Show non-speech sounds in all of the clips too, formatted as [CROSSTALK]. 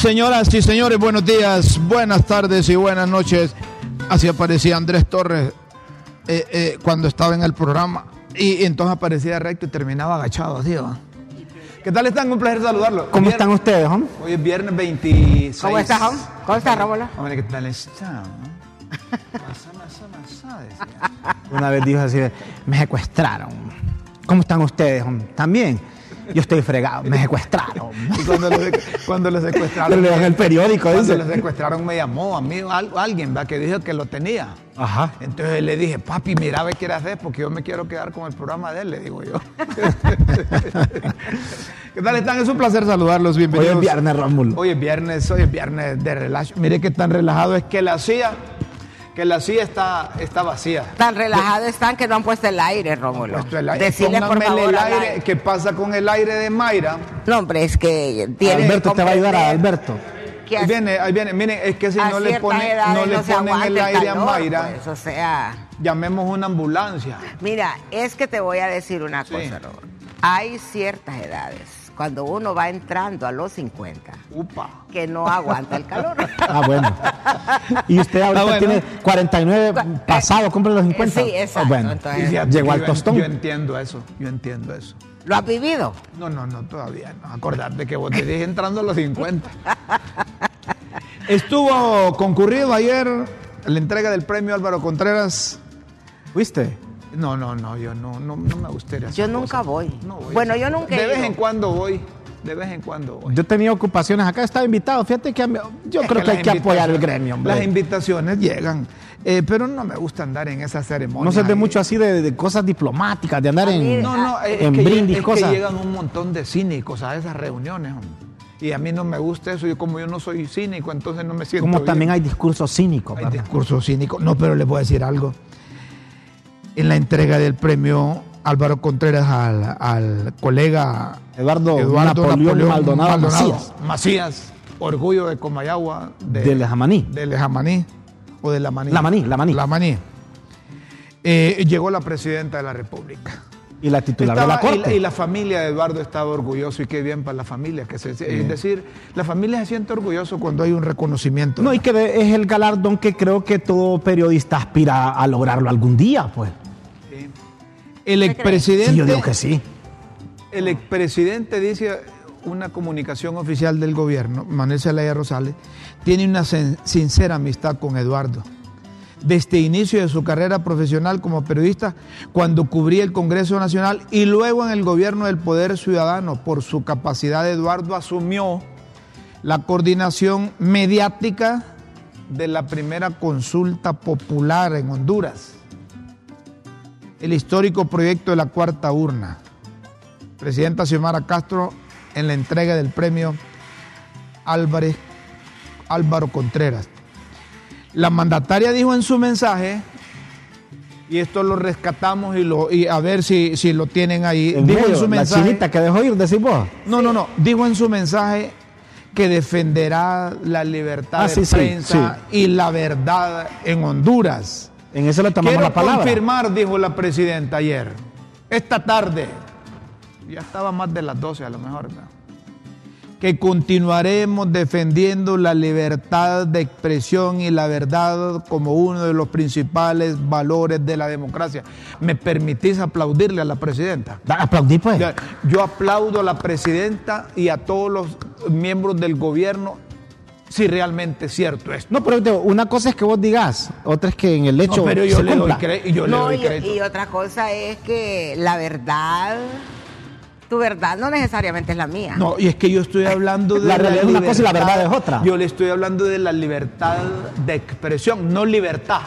Señoras y señores, buenos días, buenas tardes y buenas noches. Así aparecía Andrés Torres eh, eh, cuando estaba en el programa. Y, entonces aparecía recto y terminaba agachado así, ¿va? ¿Qué tal están? Un placer saludarlo. ¿Cómo están ustedes, hom? Hoy es viernes 26. ¿Cómo estás, hom? ¿Cómo estás, Rómulo? Hombre, ¿qué tal está? Masá, masá, masá, decía. Una vez dijo así, me secuestraron. ¿Cómo están ustedes, hom? También. Yo estoy fregado, me secuestraron. Y cuando lo, cuando lo secuestraron. En el periódico, Cuando dice. lo secuestraron me llamó a mí al- alguien ¿va? que dijo que lo tenía. Ajá. Entonces le dije, papi, mira, ve qué hacer porque yo me quiero quedar con el programa de él, le digo yo. [LAUGHS] ¿Qué tal están? Es un placer saludarlos, Hoy bienvenidos. es viernes, Rómulo. Hoy es viernes, hoy es viernes de relajo. Mire qué tan relajado es que la CIA, que la CIA está, está vacía. Tan relajados están que no han puesto el aire, Rómulo. El aire. Decirle por favor el al aire. aire. ¿Qué pasa con el aire de Mayra? No, hombre, es que tiene Alberto que te va a ayudar a Alberto. Ahí viene, ahí viene. Miren, es que si no le ciertas ponen, no le el aire calor, a Mayra, pues, o sea, llamemos una ambulancia. mira, es que te voy a decir una Sí. cosa, Rómulo. Hay ciertas edades, cuando uno va entrando a los 50, Upa. que no aguanta el calor. Ah, bueno. Y usted ahorita Ah, bueno. tiene 49 pasado, cumple los 50. Sí, exacto, Ah, bueno. entonces- Y fíjate Llegó al tostón. Yo entiendo eso, yo entiendo eso. ¿Lo has vivido? No, no, no, todavía no. Acordate que vos te dije entrando a los 50. [LAUGHS] Estuvo concurrido ayer la entrega del premio Álvaro Contreras. ¿Fuiste? No, no, no, yo no, no, no me gustaría. Yo nunca cosas. voy. No voy. Bueno, yo nunca De vez ido. en cuando voy. De vez en cuando voy. Yo tenía ocupaciones acá, estaba invitado. Fíjate que yo Es creo que, hay que apoyar el gremio, hombre. Las invitaciones llegan, eh, pero no me gusta andar en esas ceremonias. No se ve mucho así de, de cosas diplomáticas, de andar mí- en, No, no, es, en que, brindis, es que llegan un montón de cínicos a esas reuniones. hombre. Y a mí no me gusta eso. Yo como yo no soy cínico, entonces no me siento Como bien. también hay discursos cínicos, Hay ¿verdad? discurso cínico. No, pero les voy a decir algo. En la entrega del premio Álvaro Contreras al, al colega Eduardo, Napoleón, Maldonado, Macías. Macías, orgullo de Comayagua, de, Del Jamaní. del Jamaní o de la Maní. La Maní, la Maní. La Maní. Eh, llegó la presidenta de la República. Y la titular Estaba- de la corte. y la familia de Eduardo estaba orgulloso y qué bien para la familia. Que se, Es decir, la familia se siente orgulloso cuando hay un reconocimiento. No, y que de- es el galardón que creo que todo periodista aspira a lograrlo algún día, pues. El expresidente. Sí, yo digo que sí. El expresidente dice una comunicación oficial del gobierno, Manuel Zelaya Rosales, tiene una sincera amistad con Eduardo. Desde inicio de su carrera profesional como periodista, cuando cubría el Congreso Nacional y luego en el gobierno del Poder Ciudadano, por su capacidad, Eduardo asumió la coordinación mediática de la primera consulta popular en Honduras, el histórico proyecto de la cuarta urna. Presidenta Xiomara Castro en la entrega del premio Álvarez, Álvaro Contreras. La mandataria dijo en su mensaje, y esto lo rescatamos y, lo, y a ver si, si lo tienen ahí, En dijo medio, en su la mensaje, chinita que dejó ir, decís vos. no, no, no, dijo en su mensaje que defenderá la libertad Ah, de sí, sí, prensa y la verdad en Honduras. En eso le tomamos Quiero la palabra. confirmar, dijo la presidenta ayer, esta tarde, ya estaba más de las 12 a lo mejor, que continuaremos defendiendo la libertad de expresión y la verdad como uno de los principales valores de la democracia. ¿Me permitís aplaudirle a la presidenta? Aplaudí, pues. Yo aplaudo a la presidenta y a todos los miembros del gobierno si realmente es cierto esto. No, pero te digo, una cosa es que vos digas, otra es que en el hecho No, pero yo se le doy, yo le No, doy y, crédito. y otra cosa es que la verdad, tu verdad no necesariamente es la mía. No, y es que yo estoy [LAUGHS] hablando de La realidad es una cosa y la verdad es otra. Yo le estoy hablando de la libertad de expresión, no libertad.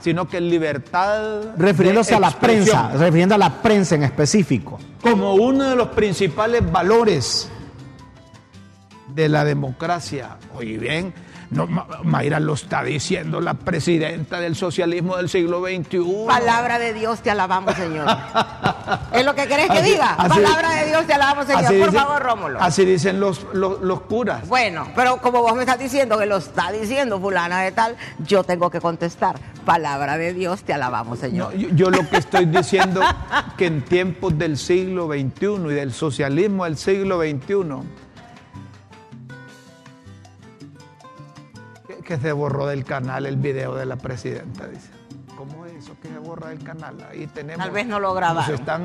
sino que libertad. Refiriéndose de a la prensa, refiriendo a la prensa en específico. Como uno de los principales valores de la democracia. Oye, bien, no, Ma- Mayra lo está diciendo la presidenta del socialismo del siglo XXI. Palabra de Dios, te alabamos, Señor. [LAUGHS] ¿Es lo que querés que Así- diga? así- Palabra de Dios, te alabamos, Señor. Por dicen- favor, Rómulo. Así dicen los, los, los curas. Bueno, pero como vos me estás diciendo que lo está diciendo fulana de tal, yo tengo que contestar. Palabra de Dios, te alabamos, Señor. No, yo, yo lo que estoy diciendo [LAUGHS] que en tiempos del siglo XXI y del socialismo del siglo XXI, que, se borró del canal el video de la presidenta, dice. ¿Cómo es eso que se borra del canal? Ahí tenemos. Tal vez no lo grabaron. Nos están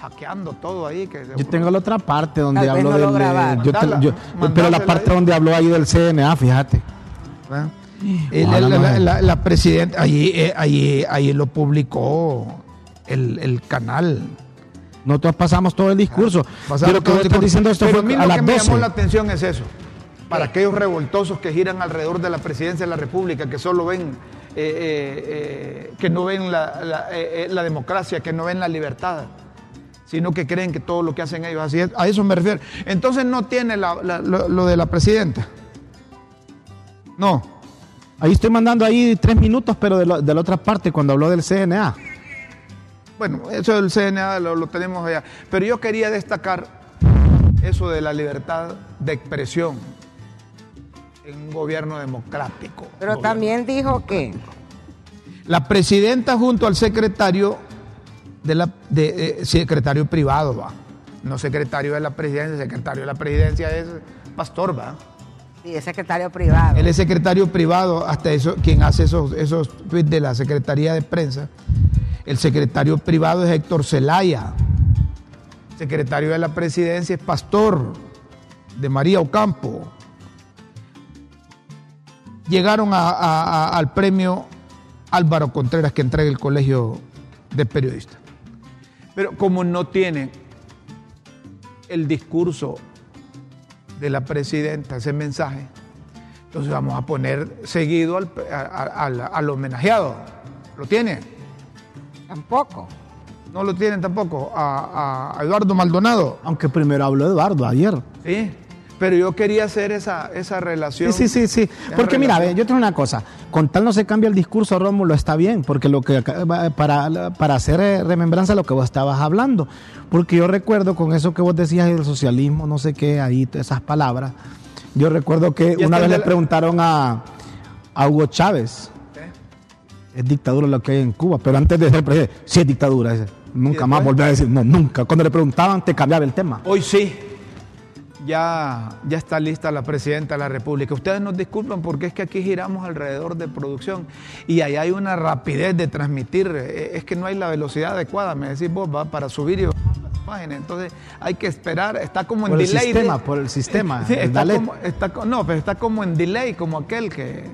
hackeando todo ahí. Que se Yo tengo la otra parte donde hablo no del. eh, grabaron. yo te- Mandala, yo- pero la parte ahí. donde habló ahí del CNA, fíjate. ¿verdad? Y la, la- la- la- presidenta, allí, eh, allí, allí lo publicó el, el canal. Nosotros pasamos todo el discurso. Pero que todo el estás discurso. diciendo esto Pero a las que me 12. llamó la atención es eso. Para aquellos revoltosos que giran alrededor de la presidencia de la República, que solo ven, eh, eh, eh, que no ven la, la, la democracia, que no ven la libertad, sino que creen que todo lo que hacen ellos así es. A eso me refiero. Entonces no tiene la- lo, lo de la presidenta. No. Ahí estoy mandando ahí tres minutos, pero de, lo- de la otra parte, cuando habló del CNA. Bueno, eso del CNA lo, lo tenemos allá. Pero yo quería destacar eso de la libertad de expresión en un gobierno democrático. Pero Gobierno- también dijo que La presidenta junto al secretario de la de, eh, secretario privado, va. No secretario de la presidencia, secretario de la presidencia es pastor, va. sí, es secretario privado. Él es secretario privado, hasta eso, quien hace esos, esos tweets de la Secretaría de Prensa. El secretario privado es Héctor Zelaya. Secretario de la Presidencia es Pastor de María Ocampo. Llegaron a- a- a- al premio Álvaro Contreras que entrega el Colegio de Periodistas. Pero como no tiene el discurso de la presidenta, ese mensaje, entonces vamos a poner seguido al, al- al homenajeado. ¿Lo tiene? Tampoco. No lo tienen tampoco. A, a Eduardo Maldonado. Aunque primero habló Eduardo ayer. Sí. Pero yo quería hacer esa, esa relación. Sí, sí, sí, sí. Porque mira, ve, yo tengo una cosa. Con tal no se cambia el discurso, Rómulo, está bien. Porque lo que para, para hacer eh, remembranza de lo que vos estabas hablando. Porque yo recuerdo con eso que vos decías del socialismo, no sé qué, ahí esas palabras. Yo recuerdo que una vez le la- preguntaron a, a Hugo Chávez. Es dictadura lo que hay en Cuba, pero antes de ser presidente, sí es dictadura. Nunca ¿Y más volvió a decir, no, nunca. Cuando le preguntaban, te cambiaba el tema. Hoy sí. Ya, ya está lista la presidenta de la República. Ustedes nos disculpan porque es que aquí giramos alrededor de producción y ahí hay una rapidez de transmitir. eh, Es que no hay la velocidad adecuada, me decís vos, va para subir y bajar las imágenes. Entonces hay que esperar. Está como en Por el delay. de- sistema, por el sistema, [LAUGHS] Sí, el está DALET. como, está co- no, pero está como en delay, como aquel que.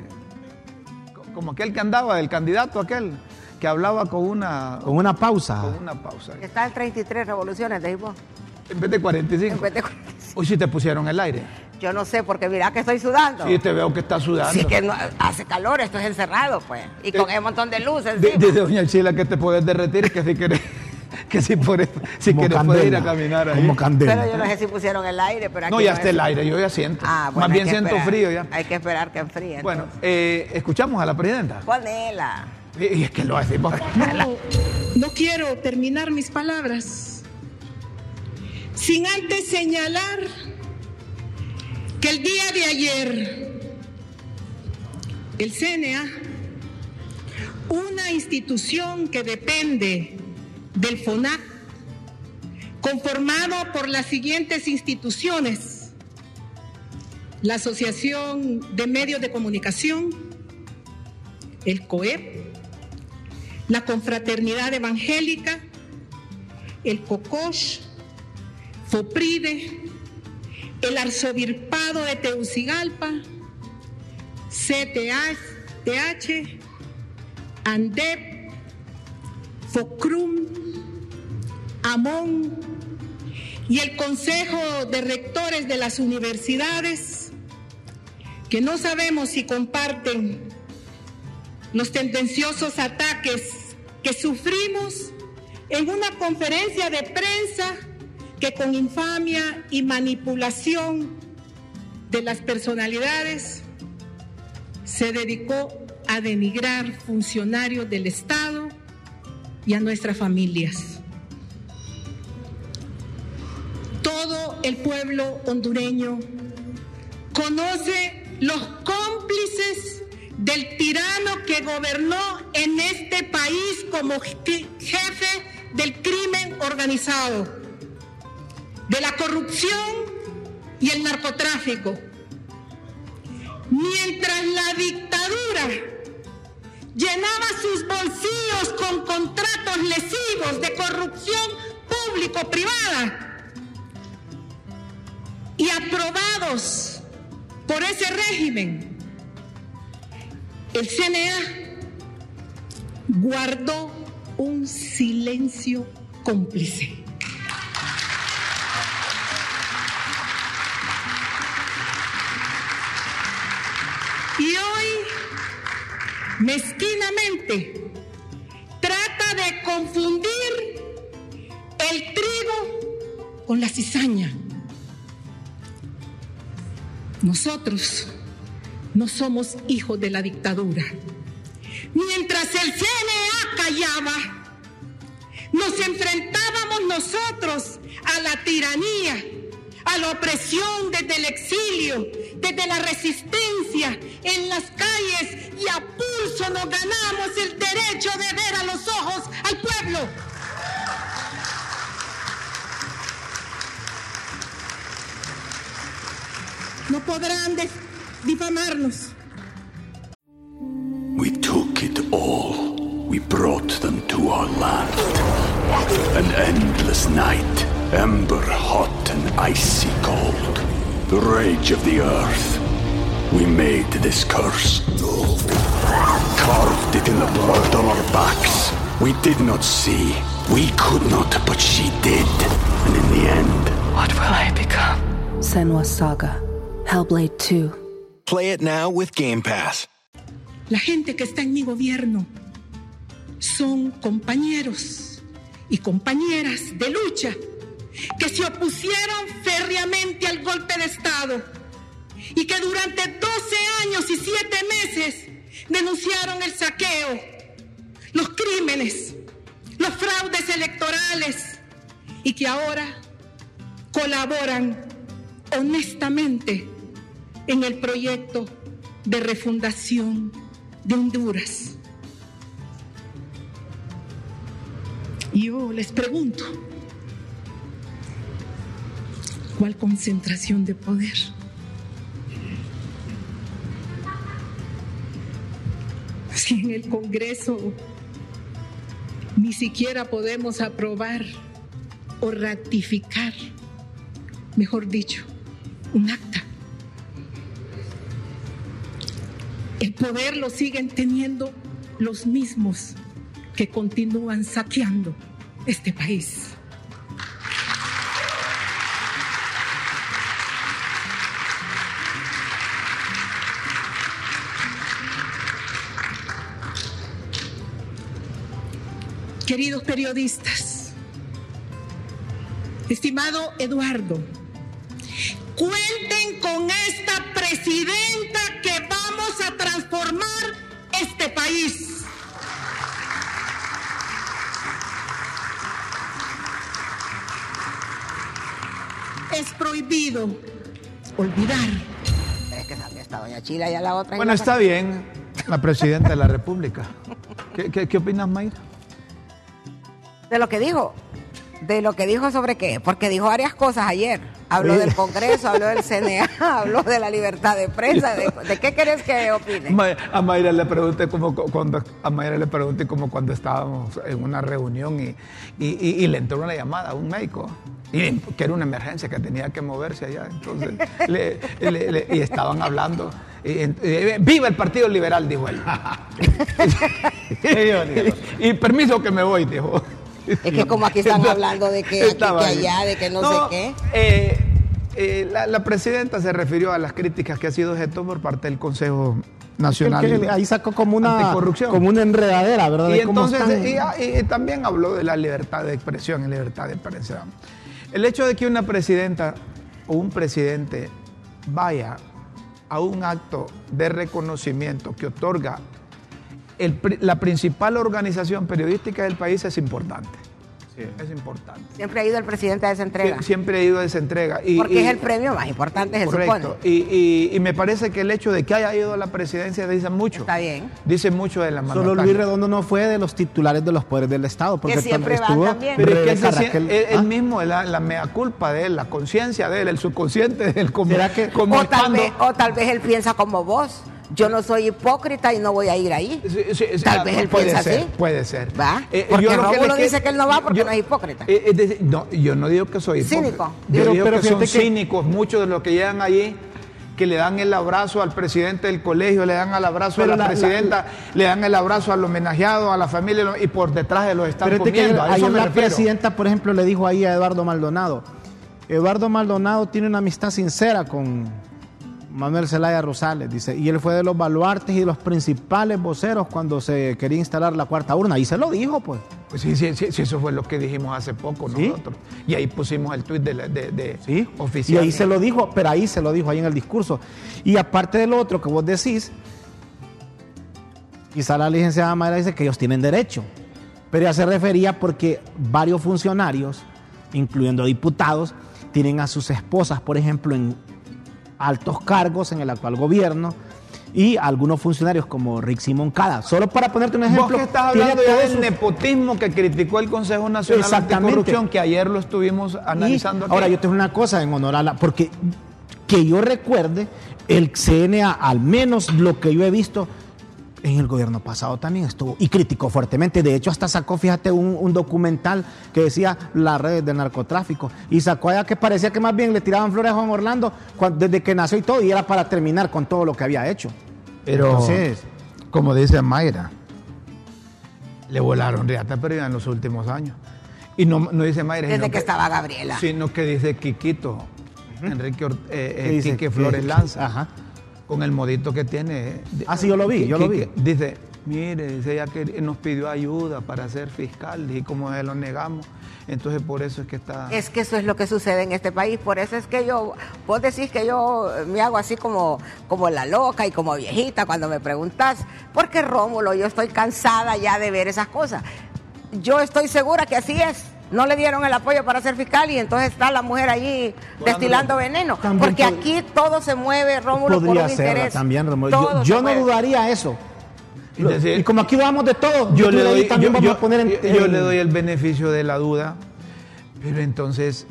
Como aquel que andaba, el candidato aquel, que hablaba con una, Con una pausa. con una pausa. Está en 33 revoluciones, de vos. En vez de 45. En vez de 45. Hoy sí te pusieron el aire. Yo no sé, porque mira que estoy sudando. Sí, te veo que estás sudando. Sí, que no- hace calor, esto es encerrado, pues. Y con Eh, ese montón de luces. Dice doña Chila que te puedes derretir, que si quieres, [LAUGHS] que si, por, si quieres puedes ir a candela, caminar ahí. Como candela. Pero yo no sé si pusieron el aire, pero aquí No, ya es. está el aire, yo ya siento. Ah, bueno, Más bien siento esperar. frío ya. Hay que esperar que enfríe. Bueno, eh, escuchamos a la presidenta. Ponela. Y, y es que lo decimos. No, no quiero terminar mis palabras sin antes señalar que el día de ayer el CNA, una institución que depende del FONAC, conformado por las siguientes instituciones, la Asociación de Medios de Comunicación, el COEP, la Confraternidad Evangélica, el COCOSH, FOPRIDE, el Arzobispado de Teucigalpa, CTH, ANDEP, FOCRUM, AMON y el Consejo de Rectores de las Universidades, que no sabemos si comparten los tendenciosos ataques que sufrimos en una conferencia de prensa que con infamia y manipulación de las personalidades se dedicó a denigrar funcionarios del Estado y a nuestras familias. Todo el pueblo hondureño conoce los cómplices del tirano que gobernó en este país como jefe del crimen organizado, de la corrupción y el narcotráfico. Mientras la dictadura llenaba sus bolsillos con contratos lesivos de corrupción público-privada y aprobados por ese régimen, el CNA guardó un silencio cómplice. Mezquinamente, trata de confundir el trigo con la cizaña. Nosotros no somos hijos de la dictadura. Mientras el CNA callaba, nos enfrentábamos nosotros a la tiranía, a la opresión desde el exilio, desde la resistencia en las calles y a pulso nos ganamos el derecho de ver a los ojos al pueblo. No podrán difamarnos. We took it all. We brought them to our land. An endless night, ember hot and icy cold. The rage of the earth. We made this curse. Carved it in the blood on our backs. We did not see. We could not, but she did. And in the end, What will I become? Senwa Saga. Hellblade 2. Play it now with Game Pass. La gente que está en mi gobierno son compañeros y compañeras de lucha que se opusieron férreamente al golpe de Estado y que durante 12 años y 7 meses denunciaron el saqueo, los crímenes, los fraudes electorales y que ahora colaboran honestamente en el proyecto de refundación de Honduras. Yo les pregunto, ¿cuál concentración de poder? Si en el Congreso ni siquiera podemos aprobar o ratificar, mejor dicho, un acta. El poder lo siguen teniendo los mismos que continúan saqueando este país. Queridos periodistas, estimado Eduardo, cuenten con esta presidenta que vamos a transformar este país. Es prohibido olvidar. Es que salió esta doña Chila y a la otra. Bueno, está bien, la presidenta de la República. ¿Qué, qué, qué opinas, Mayra? De lo que dijo. De lo que dijo sobre qué. Porque dijo varias cosas ayer. Habló del Congreso, habló del CNA, [LAUGHS] habló de la libertad de prensa. ¿De, de qué querés que opine? Ma- A Mayra le pregunté como cu- cuando a Mayra le pregunté como cuando estábamos en una reunión y, y, y- y le entró una llamada a un médico y que era una emergencia que tenía que moverse allá entonces le- le- le- y estaban hablando y, y, viva el partido liberal dijo él [LAUGHS] [LAUGHS] y, permiso que me voy dijo [LAUGHS] Es que como aquí están hablando de que aquí, que allá, de que no sé qué. eh, eh, la, la presidenta se refirió a las críticas que ha sido objeto por parte del Consejo Nacional. Que- que ahí sacó como una, como una enredadera, ¿verdad? Y entonces, y, y- y también habló de la libertad de expresión y libertad de prensa. El hecho de que una presidenta o un presidente vaya a un acto de reconocimiento que otorga el la principal organización periodística del país es importante. Es importante. Siempre ha ido el presidente a esa entrega. Sie- Siempre ha ido a esa entrega. Y, porque y- es el premio más importante, se Correcto. supone. Y, y- y me parece que el hecho de que haya ido a la presidencia dice mucho. Está bien. Dice mucho de la Solo mandataria. Luis Redondo no fue de los titulares de los poderes del Estado, porque Que siempre van estuvo también. Pero es que Raquel- él- él ¿Ah? mismo, la, la mea culpa de él, la conciencia de él, el subconsciente de él, como, ¿Será que- como o, tal vez, o tal vez él piensa como vos. Yo no soy hipócrita y no voy a ir ahí. Sí, sí, sí, Tal ah, vez él puede piensa ser, así. Puede ser. ¿Va? Eh, Porque yo lo que dice que él no va porque no es hipócrita. eh, es decir, no, yo no digo que soy hipócrita. Cínico. Yo Pero- digo pero que son cínicos muchos de los que llegan allí que le dan el abrazo al presidente del colegio, le dan el abrazo Pero a la, la- presidenta, le dan el abrazo al homenajeado, a la familia y por detrás de los están Pero es que comiendo. a eso me la refiero. presidenta, por ejemplo, le dijo ahí a Eduardo Maldonado. Eduardo Maldonado tiene una amistad sincera con Manuel Zelaya Rosales, dice, y él fue de los baluartes y de los principales voceros cuando se quería instalar la cuarta urna. Y se lo dijo, pues. Pues sí, sí, sí, sí, eso fue lo que dijimos hace poco Sí. nosotros. Y ahí pusimos el tuit de, de, de Sí, oficial. Y ahí se lo dijo, pero ahí se lo dijo, ahí en el discurso. Y aparte del otro que vos decís, quizá la licenciada Mayra dice que ellos tienen derecho, pero ella se refería porque varios funcionarios, incluyendo diputados, tienen a sus esposas, por ejemplo, en altos cargos en el actual gobierno. Y algunos funcionarios como Rick Simón Cada. Solo para ponerte un ejemplo. Vos que estás hablando ya del sus- nepotismo que criticó el Consejo Nacional. Anticorrupción, que ayer lo estuvimos analizando aquí. ahora yo tengo una cosa en honor a la. Porque que yo recuerde, el CNA, al menos lo que yo he visto, en el gobierno pasado también estuvo y criticó fuertemente. De hecho, hasta sacó, fíjate, un, un documental que decía las redes del narcotráfico. Y sacó allá que parecía que más bien le tiraban flores a Juan Orlando desde que nació y todo, y era para terminar con todo lo que había hecho. Pero, Entonces, como dice Mayra, le volaron riata, pero ya en los últimos años. Y no, no dice Mayra, Desde que estaba Gabriela. Sino que dice Quiquito, Enrique Or- eh, eh. Quique Flores. Lanza, Ajá. Con el modito que tiene. Ah, sí, yo lo vi, yo lo vi. Dice, mire, dice ella que nos pidió ayuda para ser fiscal y como se lo negamos, entonces por eso es que está... Es que eso es lo que sucede en este país. Por eso es que yo, vos decís que yo me hago así como, como la loca y como viejita cuando me preguntas. Porque Rómulo, yo estoy cansada ya de ver esas cosas. Yo estoy segura que así es. No le dieron el apoyo para ser fiscal y entonces está la mujer allí destilando veneno. También Porque pod- aquí todo se mueve, Rómulo, por podría un ser interés. también, Romulo. Yo, yo no mueve. dudaría eso. Decir, y como aquí dudamos de todo, yo le doy, también yo- vamos yo- a poner en, yo- le doy el beneficio de la duda, pero entonces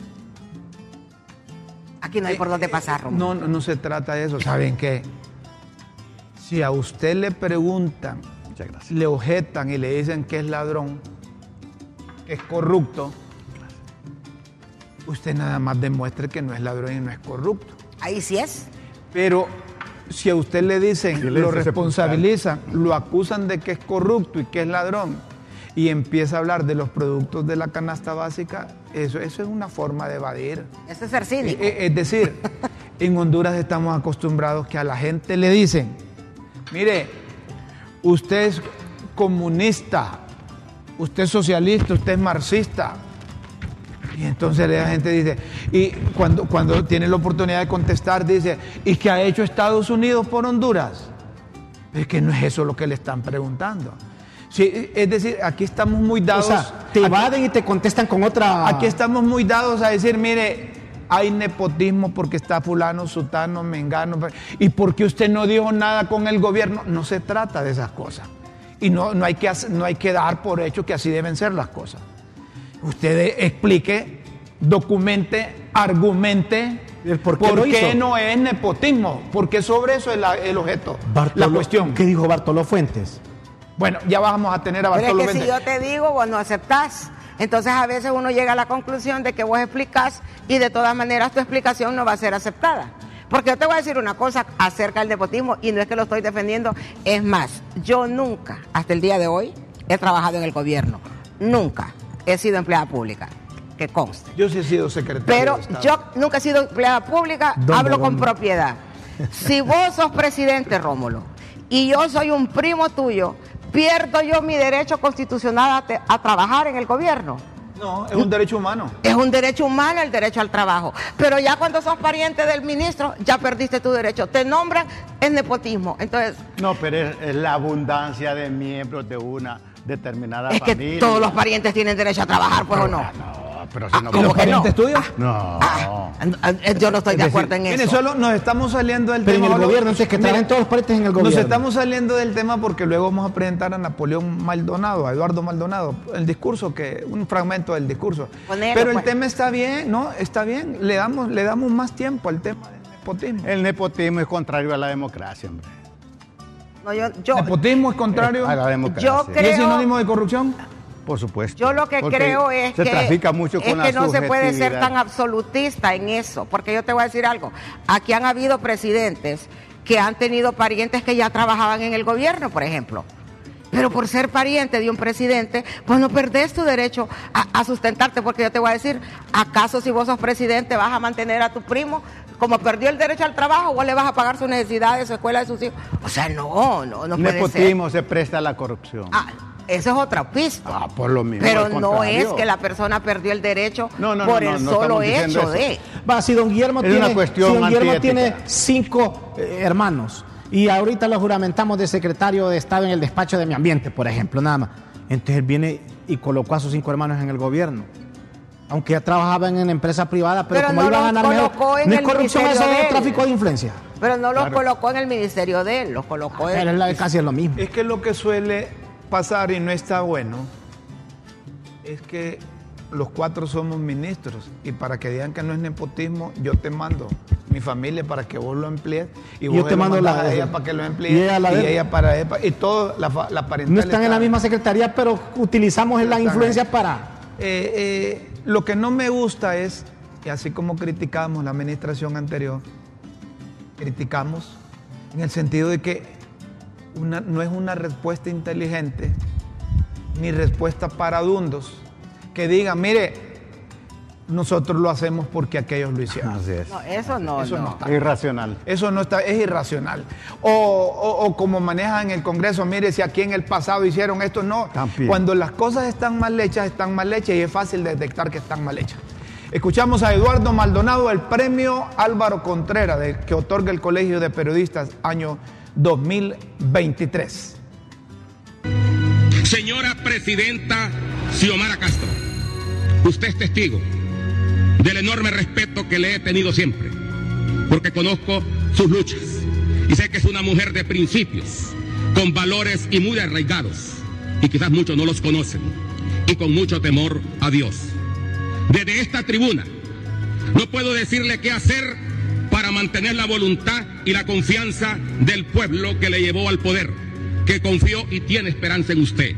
Aquí no hay por dónde pasar, Rómulo. no, no, no se trata de eso. ¿Saben qué? Si a usted le preguntan, le objetan y le dicen que es ladrón, que es corrupto, usted nada más demuestre que no es ladrón y no es corrupto. Ahí sí es. Pero si a usted le dicen, lo responsabilizan, lo acusan de que es corrupto y que es ladrón, y empieza a hablar de los productos de la canasta básica, eso, eso es una forma de evadir. Eso es ser cínico. Eh, eh, Es decir, [LAUGHS] en Honduras estamos acostumbrados que a la gente le dicen, mire, usted es comunista, usted es socialista, usted es marxista. Y entonces la gente dice, y cuando, cuando tiene la oportunidad de contestar, dice, ¿y qué ha hecho Estados Unidos por Honduras? Es que no es eso lo que le están preguntando. Sí, es decir, aquí estamos muy O dados. sea, te evaden y te contestan con otra. Aquí estamos muy dados a decir, mire, hay nepotismo porque está fulano, sutano, mengano. ¿Y porque usted no dijo nada con el gobierno? No se trata de esas cosas. Y no, no, hay, que, hacer- no hay que dar por hecho que así deben ser las cosas. Usted explique, documente, argumente ¿El por qué lo hizo? no es nepotismo. Porque sobre eso es la- el objeto, la Bartolo- cuestión. ¿Qué dijo Bartolo Fuentes? Bueno, ya vamos a tener a Pero Bartolo es que si Fuentes. yo te digo, vos no aceptás. Entonces a veces uno llega a la conclusión de que vos explicás y de todas maneras tu explicación no va a ser aceptada. Porque yo te voy a decir una cosa acerca del nepotismo y no es que lo estoy defendiendo. Es más, yo nunca, hasta el día de hoy, he trabajado en el gobierno. Nunca he sido empleada pública. que conste. Yo sí he sido secretario. Pero de Estado. yo nunca he sido empleada pública, ¿Dónde, hablo con propiedad. Si vos sos presidente, Rómulo, y yo soy un primo tuyo, pierdo yo mi derecho constitucional a, te- a trabajar en el gobierno. No, es un derecho humano. Es un derecho humano el derecho al trabajo. Pero ya cuando sos pariente del ministro, ya perdiste tu derecho. Te nombran en nepotismo. Entonces, No, pero es, es la abundancia de miembros de una determinada es que familia. todos los parientes tienen derecho a trabajar, pues o no. No, pero si Ah, no. ¿Y ¿cómo los que no? parientes tuyos? No. Ah, yo no estoy de acuerdo decir, en mire, eso. solo nos estamos saliendo del Pero en tema. el solo- gobierno, entonces que traen todos los parientes en el Nos gobierno. estamos saliendo del tema porque luego vamos a presentar a Napoleón Maldonado, a Eduardo Maldonado, el discurso que un fragmento del discurso. Ponelo, Pero el pues. tema está bien, ¿no? Está bien. Le damos le damos más tiempo al tema del nepotismo. El nepotismo es contrario a la democracia, hombre. No, yo, yo, nepotismo es contrario. A la democracia. Yo ¿Y creo- es sinónimo de corrupción? Por supuesto. Yo lo que creo es se que, trafica mucho es con la que no se puede ser tan absolutista en eso, porque yo te voy a decir algo. Aquí han habido presidentes que han tenido parientes que ya trabajaban en el gobierno, por ejemplo. Pero por ser pariente de un presidente, pues no perdés tu derecho a, a sustentarte, porque yo te voy a decir, ¿acaso si vos sos presidente vas a mantener a tu primo? Como perdió el derecho al trabajo, vos le vas a pagar sus necesidades, su escuela de sus hijos. O sea, no, no, no puede ser. Se presta a la corrupción. Ah, eso es otra pista. Ah, por lo mismo, Pero no es que la persona perdió el derecho No, no, por no, el solo hecho eso. de. Va, si don Guillermo Es tiene, una cuestión si don Guillermo tiene cinco eh, hermanos y ahorita lo juramentamos de secretario de Estado en el despacho de mi ambiente, por ejemplo, nada más. Entonces él viene y colocó a sus cinco hermanos en el gobierno. Aunque ya trabajaban en empresa privada, pero, Pero como no iban a ganar mejor, colocó en no es corrupción, eso es tráfico de influencia. Pero no los colocó en el ministerio de él, los colocó en. Pero es la- casi es lo mismo. Es que lo que suele pasar y no está bueno es que los cuatro somos ministros y para que digan que no es nepotismo, yo te mando mi familia para que vos lo emplees y Yo vos te lo mando la a ella para que lo Y emplee ella la y ella para ella, y todo la, la parental No están en la misma secretaría, pero utilizamos la influencia ahí. para... Eh, eh, lo que no me gusta es, y así como criticamos la administración anterior, criticamos en el sentido de que una- no es una respuesta inteligente ni respuesta para adundos que digan, mire, nosotros lo hacemos porque aquellos lo hicieron. Así es. No, eso no, Eso no. no está. Irracional. Eso no está, es irracional. O, o- o como manejan en el Congreso, mire, si aquí en el pasado hicieron esto, no. También. Cuando las cosas están mal hechas, están mal hechas y es fácil detectar que están mal hechas. Escuchamos a Eduardo Maldonado, el premio Álvaro Contreras, de- que otorga el Colegio de Periodistas año 2023. Señora Presidenta Xiomara Castro, usted es testigo del enorme respeto que le he tenido siempre, porque conozco sus luchas y sé que es una mujer de principios, con valores y muy arraigados, y quizás muchos no los conocen, y con mucho temor a Dios. Desde esta tribuna no puedo decirle qué hacer mantener la voluntad y la confianza del pueblo que le llevó al poder, que confió y tiene esperanza en usted.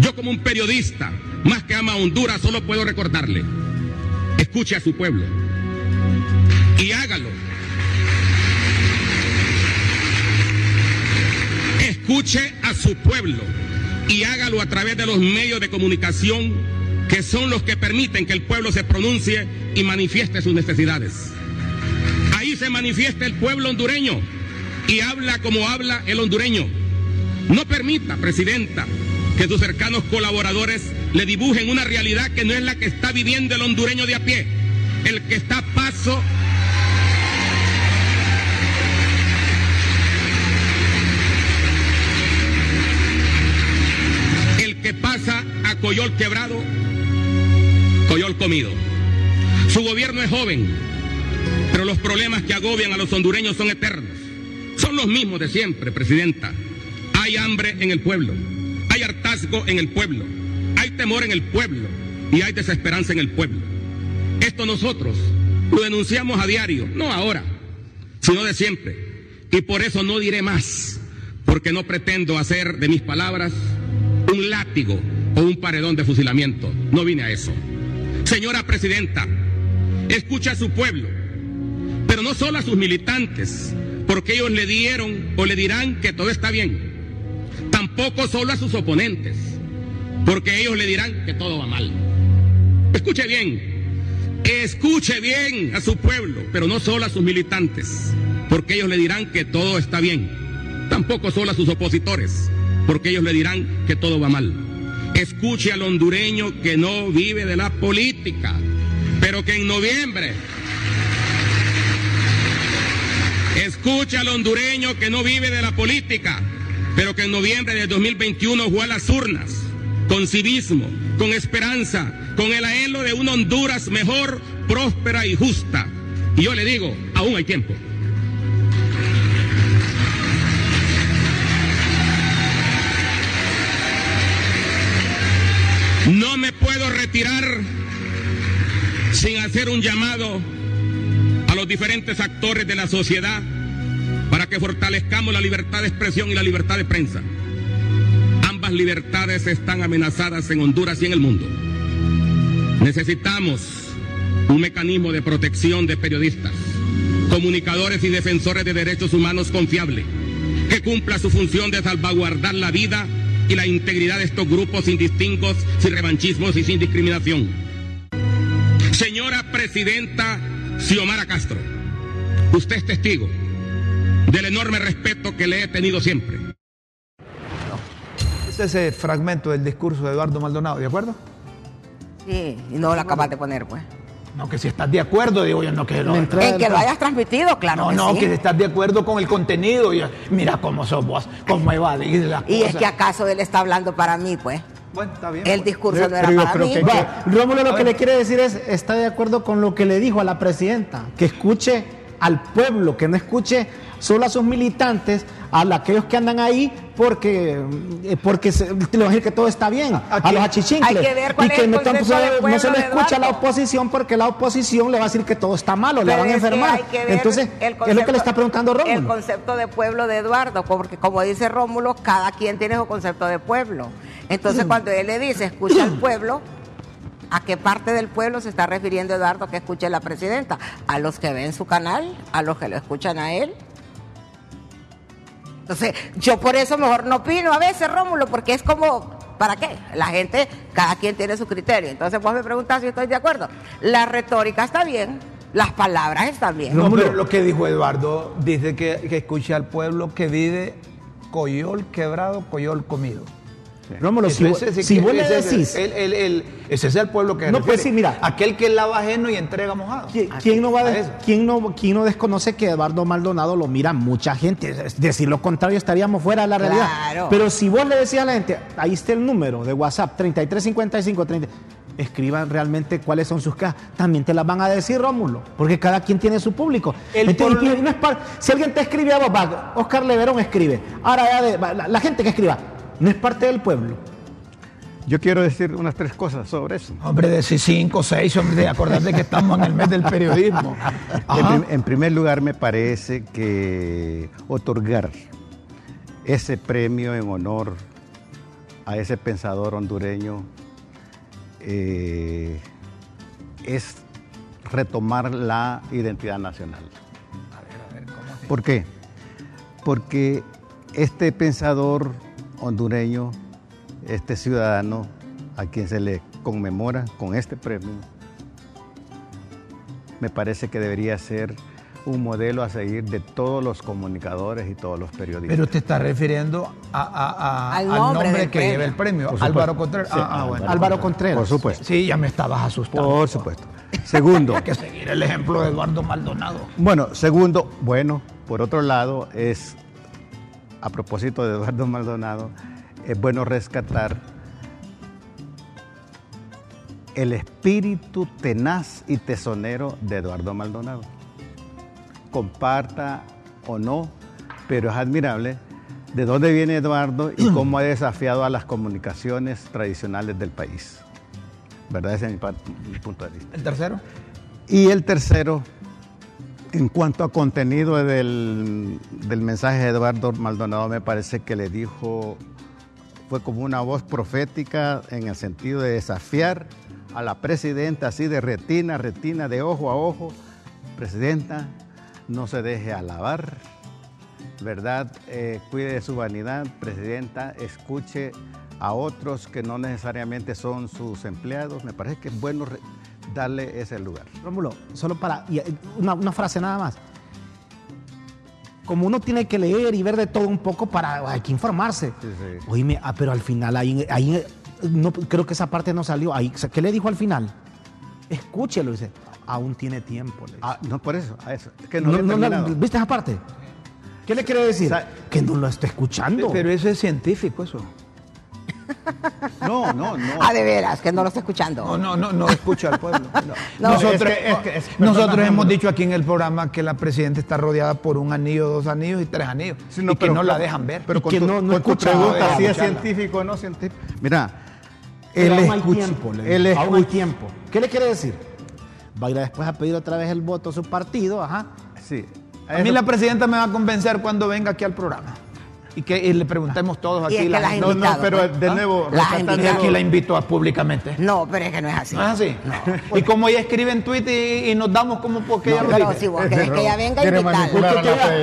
Yo como un periodista, más que ama a Honduras, solo puedo recordarle, escuche a su pueblo y hágalo. Escuche a su pueblo y hágalo a través de los medios de comunicación que son los que permiten que el pueblo se pronuncie y manifieste sus necesidades. Se manifiesta el pueblo hondureño y habla como habla el hondureño. No permita, Presidenta, que sus cercanos colaboradores le dibujen una realidad que no es la que está viviendo el hondureño de a pie, el que está paso el que pasa a Coyol quebrado, Coyol comido. Su gobierno es joven, pero los problemas que agobian a los hondureños son eternos. Son los mismos de siempre, Presidenta. Hay hambre en el pueblo, hay hartazgo en el pueblo, hay temor en el pueblo y hay desesperanza en el pueblo. Esto nosotros lo denunciamos a diario, no ahora, sino de siempre. Y por eso no diré más, porque no pretendo hacer de mis palabras un látigo o un paredón de fusilamiento. No vine a eso. Señora Presidenta, escucha a su pueblo, pero no solo a sus militantes, porque ellos le dieron o le dirán que todo está bien. Tampoco solo a sus oponentes, porque ellos le dirán que todo va mal. Escuche bien, escuche bien a su pueblo, pero no solo a sus militantes, porque ellos le dirán que todo está bien. Tampoco solo a sus opositores, porque ellos le dirán que todo va mal. Escuche al hondureño que no vive de la política, pero que en noviembre Escucha al hondureño que no vive de la política, pero que en noviembre de 2021 fue a las urnas, con civismo, con esperanza, con el anhelo de una Honduras mejor, próspera y justa. Y yo le digo, aún hay tiempo. No me puedo retirar sin hacer un llamado a los diferentes actores de la sociedad para que fortalezcamos la libertad de expresión y la libertad de prensa. Ambas libertades están amenazadas en Honduras y en el mundo. Necesitamos un mecanismo de protección de periodistas, comunicadores y defensores de derechos humanos confiable, que cumpla su función de salvaguardar la vida y la integridad de estos grupos sin distingos, sin revanchismos y sin discriminación. Señora Presidenta Xiomara Castro, usted es testigo del enorme respeto que le he tenido siempre. Es ese fragmento del discurso de Eduardo Maldonado, ¿de acuerdo? Sí, y no lo acabas de poner, pues. No, que si estás de acuerdo, digo yo, no que no. En que lo hayas transmitido, claro. No, que no, sí. que si estás de acuerdo con el contenido. Y, mira cómo sos vos, cómo evadís las Y es cosas. que acaso él está hablando para mí, pues. Bueno, está bien. El pues. discurso Pero- no era yo para mí. que- Va. que- Rómulo lo que le quiere decir es, está de acuerdo con lo que le dijo a la presidenta, que escuche al pueblo, que no escuche solo a sus militantes, a aquellos que andan ahí porque, eh, porque se, le van a decir que todo está bien, a los achichincles. hay que ver cuál y es que el no, tanto se- no le escucha a la oposición porque la oposición le va a decir que todo está malo, le van a enfermar. Entonces, el es lo que le está preguntando El Rómulo. concepto de pueblo de Eduardo, porque como dice Rómulo, cada quien tiene su concepto de pueblo. Entonces, cuando él le dice, escucha al pueblo, ¿a qué parte del pueblo se está refiriendo Eduardo que escuche la presidenta? ¿A los que ven su canal? ¿A los que lo escuchan a él? Entonces, yo por eso mejor no opino a veces, Rómulo, porque es como, ¿para qué? La gente, cada quien tiene su criterio. Entonces, vos me preguntás si estoy de acuerdo. La retórica está bien, las palabras están bien. No, pero lo que dijo Eduardo, dice que, que escuche al pueblo que vive coyol quebrado, coyol comido. Rómulo, si, Ese- vos- ese- si vos le decís... el- el- el- ese es el pueblo que No, refiere. pues sí, mira. Aquel que lava ajeno y entrega mojado. ¿Qui- ¿Quién no, va A de- quién, no, quién no desconoce que Eduardo Maldonado lo mira mucha gente? Decir lo contrario estaríamos fuera de la realidad. Claro. Pero si vos le decías a la gente, ahí está el número de WhatsApp, 3355 30, escriban realmente cuáles son sus cajas. También te las van a decir, Rómulo, porque cada quien tiene su público. El Entonces, pueblo- y no es par- si alguien te escribe a vos, va, Oscar Leverón escribe. Ahora, ya de- va, la, la gente que escriba, no es parte del pueblo. Yo quiero decir unas tres cosas sobre eso. Hombre, de si cinco, seis, hombre, de acordarte que estamos en el mes del periodismo. En, Ajá. prim- en primer lugar, me parece que otorgar ese premio en honor a ese pensador hondureño eh, es retomar la identidad nacional. ¿Por qué? Porque este pensador hondureño, este ciudadano a quien se le conmemora con este premio, me parece que debería ser un modelo a seguir de todos los comunicadores y todos los periodistas. Pero te está refiriendo a- a- a- Al al nombre que premio. lleva el premio. Álvaro Contreras. Sí, Ah, ah, bueno. Álvaro Contreras. Por supuesto. Sí, ya me estabas asustando. Por supuesto. Segundo, [LAUGHS] Hay que seguir el ejemplo de Eduardo Maldonado. bueno, segundo, bueno, por otro lado, es, a propósito de Eduardo Maldonado, es bueno rescatar el espíritu tenaz y tesonero de Eduardo Maldonado. Comparta o no, pero es admirable de dónde viene Eduardo y [CLEARS THROAT] cómo ha desafiado a las comunicaciones tradicionales del país. ¿Verdad? Ese es mi, mi punto de vista. ¿El tercero? Y el tercero, en cuanto a contenido del, del mensaje de Eduardo Maldonado, me parece que le dijo, fue como una voz profética en el sentido de desafiar a la presidenta, así de retina, retina, de ojo a ojo. Presidenta, no se deje alabar, ¿verdad? Eh, cuide de su vanidad, presidenta, escuche a otros que no necesariamente son sus empleados. Me parece que es bueno darle ese lugar. Rómulo, solo para y, eh, una, una frase nada más. Como uno tiene que leer y ver de todo un poco para hay que informarse. Sí, sí. Oíme, ah, pero al final ahí, ahí eh, no, creo que esa parte no salió. Ahí, ¿Qué le dijo al final? Escúchelo, dice. Aún tiene tiempo. le dice. Ah, no por eso, a eso. Es que no, No, lo he no la- terminado. ¿Viste esa parte? ¿Qué le quiere decir? Que no lo está escuchando. Pero eso es científico, eso. No, no, no. Ah, de veras, que no lo está escuchando. No, no, no, no escucha al pueblo. [LAUGHS] No. No, nosotros es que- es que- es- nosotros perdóname, hemos dicho aquí en el programa que la presidenta está rodeada por un anillo, dos anillos y tres anillos. Sí, y que no la dejan ver. Pero con que tu, no- tu escucha, pregunta, si es científico o no científico. Mira, Pero el aún hay escuch- tiempo. le dijo. el Aún hay escuch- tiempo. ¿Qué le quiere decir? Va a ir después a pedir otra vez el voto a su partido, ajá. Sí. A mí la presidenta me va a convencer cuando venga aquí al programa. Y que y le preguntemos todos Y aquí. es que la las No, invitado, no, pero pues. de nuevo, y aquí la invito a públicamente. No, pero es que no es así. ¿No es así? Y como ella escribe en Twitter y, y nos damos como porque ella No, lo pero dice. si vos querés que ella venga, invitarla.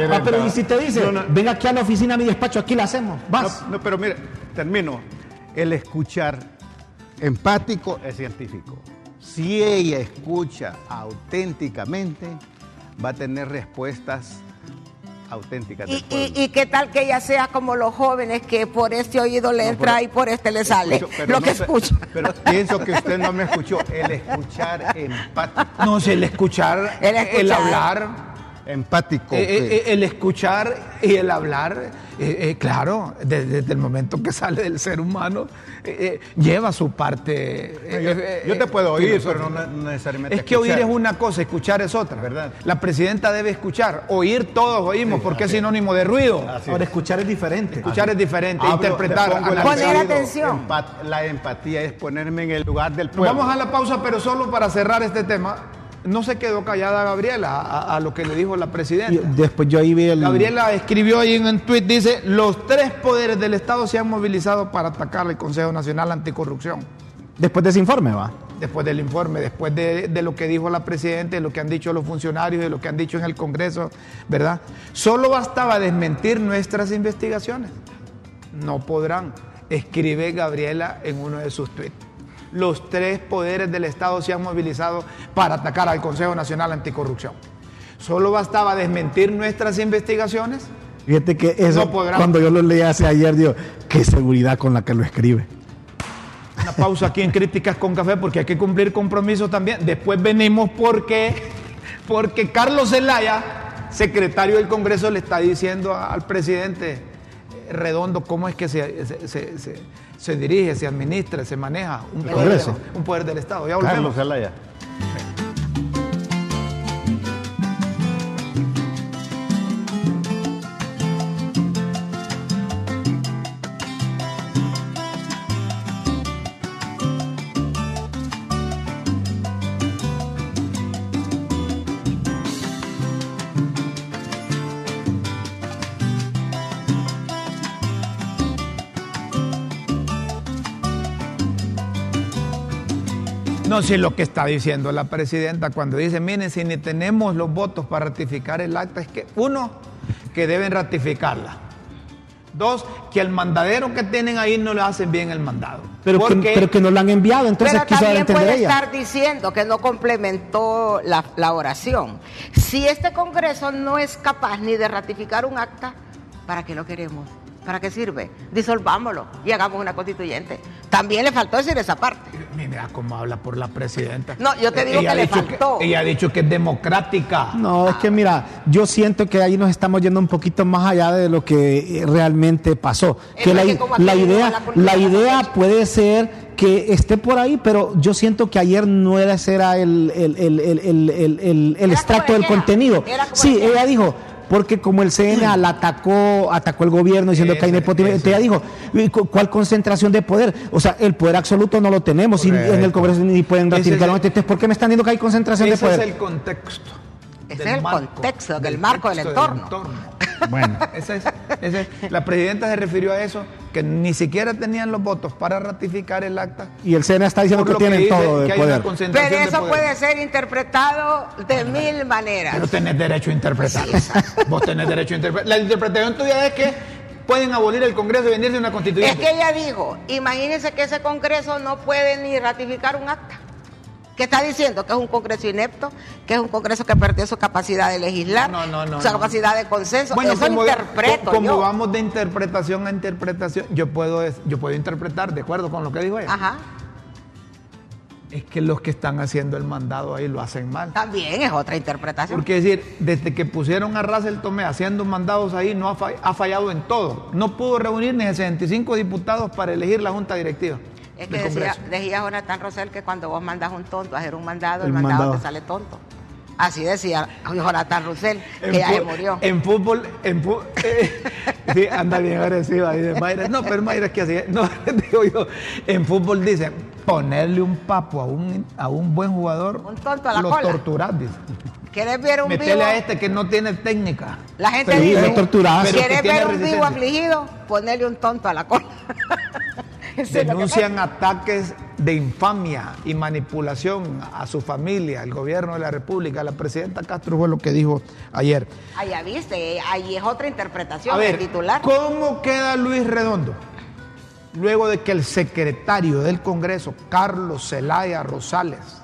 la ah, pero y si te dice, No, no. ven aquí a la oficina, a mi despacho, aquí la hacemos. Vas. No, no, pero mire, termino. El escuchar empático es científico. Si ella escucha auténticamente, va a tener respuestas auténticas Y, y, y qué tal que ella sea como los jóvenes que por este oído le entra pero- y por este le sale. Escucho, Lo no que escucha. Pero pienso que usted no me escuchó. El escuchar empático. No, si el escuchar, El el, escuchar. hablar, Empático. eh, que- eh, el escuchar y el hablar, eh, eh, claro, de- desde el momento que sale del ser humano, eh, eh, lleva su parte. eh, yo, eh, yo te puedo oír, pero no, necesariamente Es que oír es una cosa, escuchar es otra. ¿Verdad? La presidenta debe escuchar. Oír todos oímos, porque es sinónimo de ruido. Así Ahora, es. escuchar es diferente. Escuchar es diferente, Hablo, interpretar. Poner atención. Empat- la empatía es ponerme en el lugar del pueblo. Vamos a la pausa, pero solo para cerrar este tema. No se quedó callada Gabriela a, a lo que le dijo la presidenta. Después yo ahí vi el. Gabriela escribió ahí en un tuit, dice, los tres poderes del Estado se han movilizado para atacar al Consejo Nacional Anticorrupción. Después de ese informe, va. Después del informe, después de, de lo que dijo la presidenta, de lo que han dicho los funcionarios, de lo que han dicho en el Congreso, ¿verdad? Solo bastaba desmentir nuestras investigaciones. No podrán, escribe Gabriela en uno de sus tweets. Los tres poderes del Estado se han movilizado para atacar al Consejo Nacional Anticorrupción. Solo bastaba desmentir nuestras investigaciones. Fíjate que eso, No cuando yo lo leí hace ayer, digo, qué seguridad con la que lo escribe. Una pausa aquí en Críticas con Café porque hay que cumplir compromisos también. Después venimos porque, porque Carlos Zelaya, secretario del Congreso, le está diciendo al presidente Redondo cómo es que se, se- se- se- se dirige, se administra, se maneja un poder, un poder del Estado. Ya Carlos. No sé lo que está diciendo la presidenta cuando dice, miren, si ni tenemos los votos para ratificar el acta, es que uno, que deben ratificarla. Dos, que el mandadero que tienen ahí no le hacen bien el mandado. Pero que, Porque- pero que no lo han enviado, entonces Pero a también entender puede ella. estar diciendo que no complementó la, la oración. Si este Congreso no es capaz ni de ratificar un acta, ¿para qué lo queremos? ¿Para qué sirve? Disolvámoslo y hagamos una constituyente. También le faltó decir esa parte. Mira cómo habla por la presidenta. No, yo te digo Ella que le faltó. ella ha dicho que es democrática. No, es que mira, yo siento que ahí nos estamos yendo un poquito más allá de lo que eh, realmente pasó. Es Que la, que idea, la idea puede ser que esté por ahí, pero yo siento que ayer no era ese era el, el, el, el, el, el- el- el Era extracto del contenido. Sí, ella dijo, porque como el CNA la atacó, atacó el gobierno diciendo que hay Ese, nepotismo, ese. ella dijo, ¿y cu- ¿cuál concentración de poder? O sea, el poder absoluto no lo tenemos y en el. Congreso ni pueden Ese es ratificar. el- Entonces, ¿por qué me están diciendo que hay concentración de Ese poder? es el contexto. Ese del es el contexto, del marco, del entorno. Bueno, [LAUGHS] ese es- ese es- la presidenta se refirió a eso, que ni siquiera tenían los votos para ratificar el acta. Y el CNA está diciendo que lo tienen dice todo que de hay una poder. concentración Pero eso poder. puede ser interpretado de mil maneras. Pero tenés derecho a interpretarlo. Vos tenés derecho a interpretar. La interpretación tuya es que pueden abolir el Congreso y venirse una Es constituyente. que ella dijo, imagínense que ese Congreso no puede ni ratificar un acta. ¿Qué está diciendo? Que es un Congreso inepto, que es un Congreso que perdió su capacidad de legislar, No, no, no, su capacidad de consenso. Bueno, Eso como, interpreto co- como yo. vamos de interpretación a interpretación, yo puedo, yo puedo interpretar de acuerdo con lo que dijo ella. Ajá. Es que los que están haciendo el mandado ahí lo hacen mal. También es otra interpretación. Porque es decir, desde que pusieron a Russell Tomé haciendo mandados ahí, no ha, ha fallado en todo. No pudo reunir ni 65 diputados para elegir la junta directiva. Es que decía, decía Jonathan Rosell que cuando vos mandas un tonto a hacer un mandado, el, El mandado, mandado. te sale tonto. Así decía Jonathan Rosell, En que ya se murió. En fútbol, en fu- eh, [LAUGHS] sí, anda bien agresiva. Dice Mayra. No, pero Mayra es que así. es. No, [LAUGHS] digo yo, en fútbol dice, ponerle un papo a un, a un buen jugador, Un tonto a la lo cola. torturás, dice. ¿Quieres ver un Metele vivo? a este que no tiene técnica. La gente dice. Pero que ¿quieres ver un vivo afligido? Ponerle un tonto a la cola. [LAUGHS] Eso es lo que [LAUGHS] Denuncian ataques de infamia y manipulación a su familia, al gobierno de la República. La presidenta Castro fue lo que dijo ayer. Ah, ya viste, ahí es otra interpretación A ver, del titular. ¿cómo queda Luis Redondo? Luego de que el secretario del Congreso, Carlos Zelaya Rosales,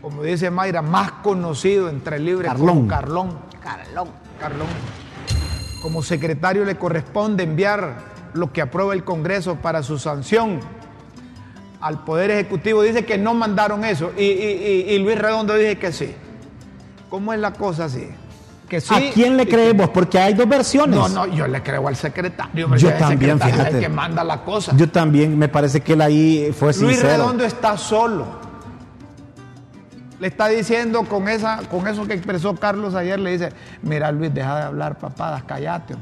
como dice Mayra, más conocido entre libres como Carlón. Carlón, Carlón. Carlón, como secretario le corresponde enviar lo que aprueba el Congreso para su sanción al Poder Ejecutivo. Dice que no mandaron eso y, y- y- y Luis Redondo dice que sí. ¿Cómo es la cosa así? Que sí. ¿A quién le creemos? Porque hay dos versiones. no, no, yo le creo al secretario. Yo también, secretario es el fíjate. que manda la cosa. Yo también, me parece que él ahí fue Luis sincero. Redondo está solo. Le está diciendo con, esa, con eso que expresó Carlos ayer, le dice, mira Luis, deja de hablar papadas, callate,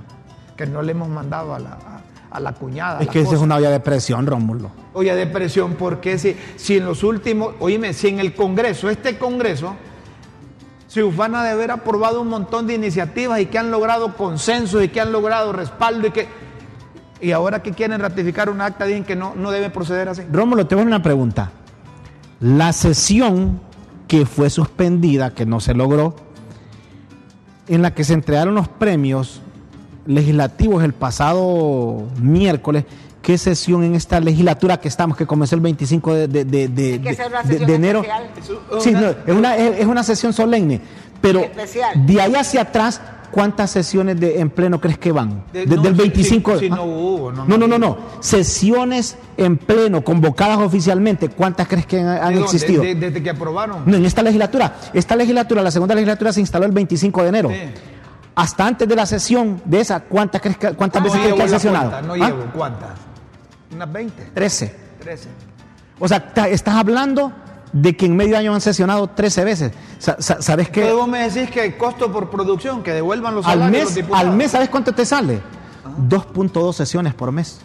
que no le hemos mandado a la, a, la cuñada. Es la que esa es cosa". una olla de presión, Rómulo. Oye, depresión, porque si, si en los últimos, oíme, si en el Congreso, este Congreso, se ufana de haber aprobado un montón de iniciativas y que han logrado consensos y que han logrado respaldo y que... Y ahora que quieren ratificar un acta, dicen que no, no debe proceder así. Rómulo, te voy a una pregunta. La sesión que fue suspendida, que no se logró, en la que se entregaron los premios legislativos el pasado miércoles, ¿qué sesión en esta legislatura que estamos, que comenzó el 25 de, de- de- de- Hay que hacer una de- sesión de enero? Sí, no, es, una, es- una sesión solemne, pero Especial. de ahí hacia atrás, ¿cuántas sesiones de, en pleno crees que van? De- Desde no, el si- 25 si- si ¿ah? no hubo, no, no, no, no. no, no. Sesiones en pleno, convocadas oficialmente, ¿cuántas crees que han, han ¿De dónde? existido? De- desde que aprobaron. No, en esta legislatura. Esta legislatura, la segunda legislatura se instaló el 25 de enero. Sí. Hasta antes de la sesión de esa, ¿cuántas, cuántas No veces crees que han la sesionado? cuenta, no ¿Ah? llevo. ¿Cuántas? Unas 20. 13. 13. O sea, estás hablando de que en medio año han sesionado 13 veces. Sa- sa- ¿Sabes qué? Entonces vos me decís que el costo por producción, que devuelvan los Al salarios los mes, diputados. al mes, ¿sabes cuánto te sale? 2.2 sesiones por mes.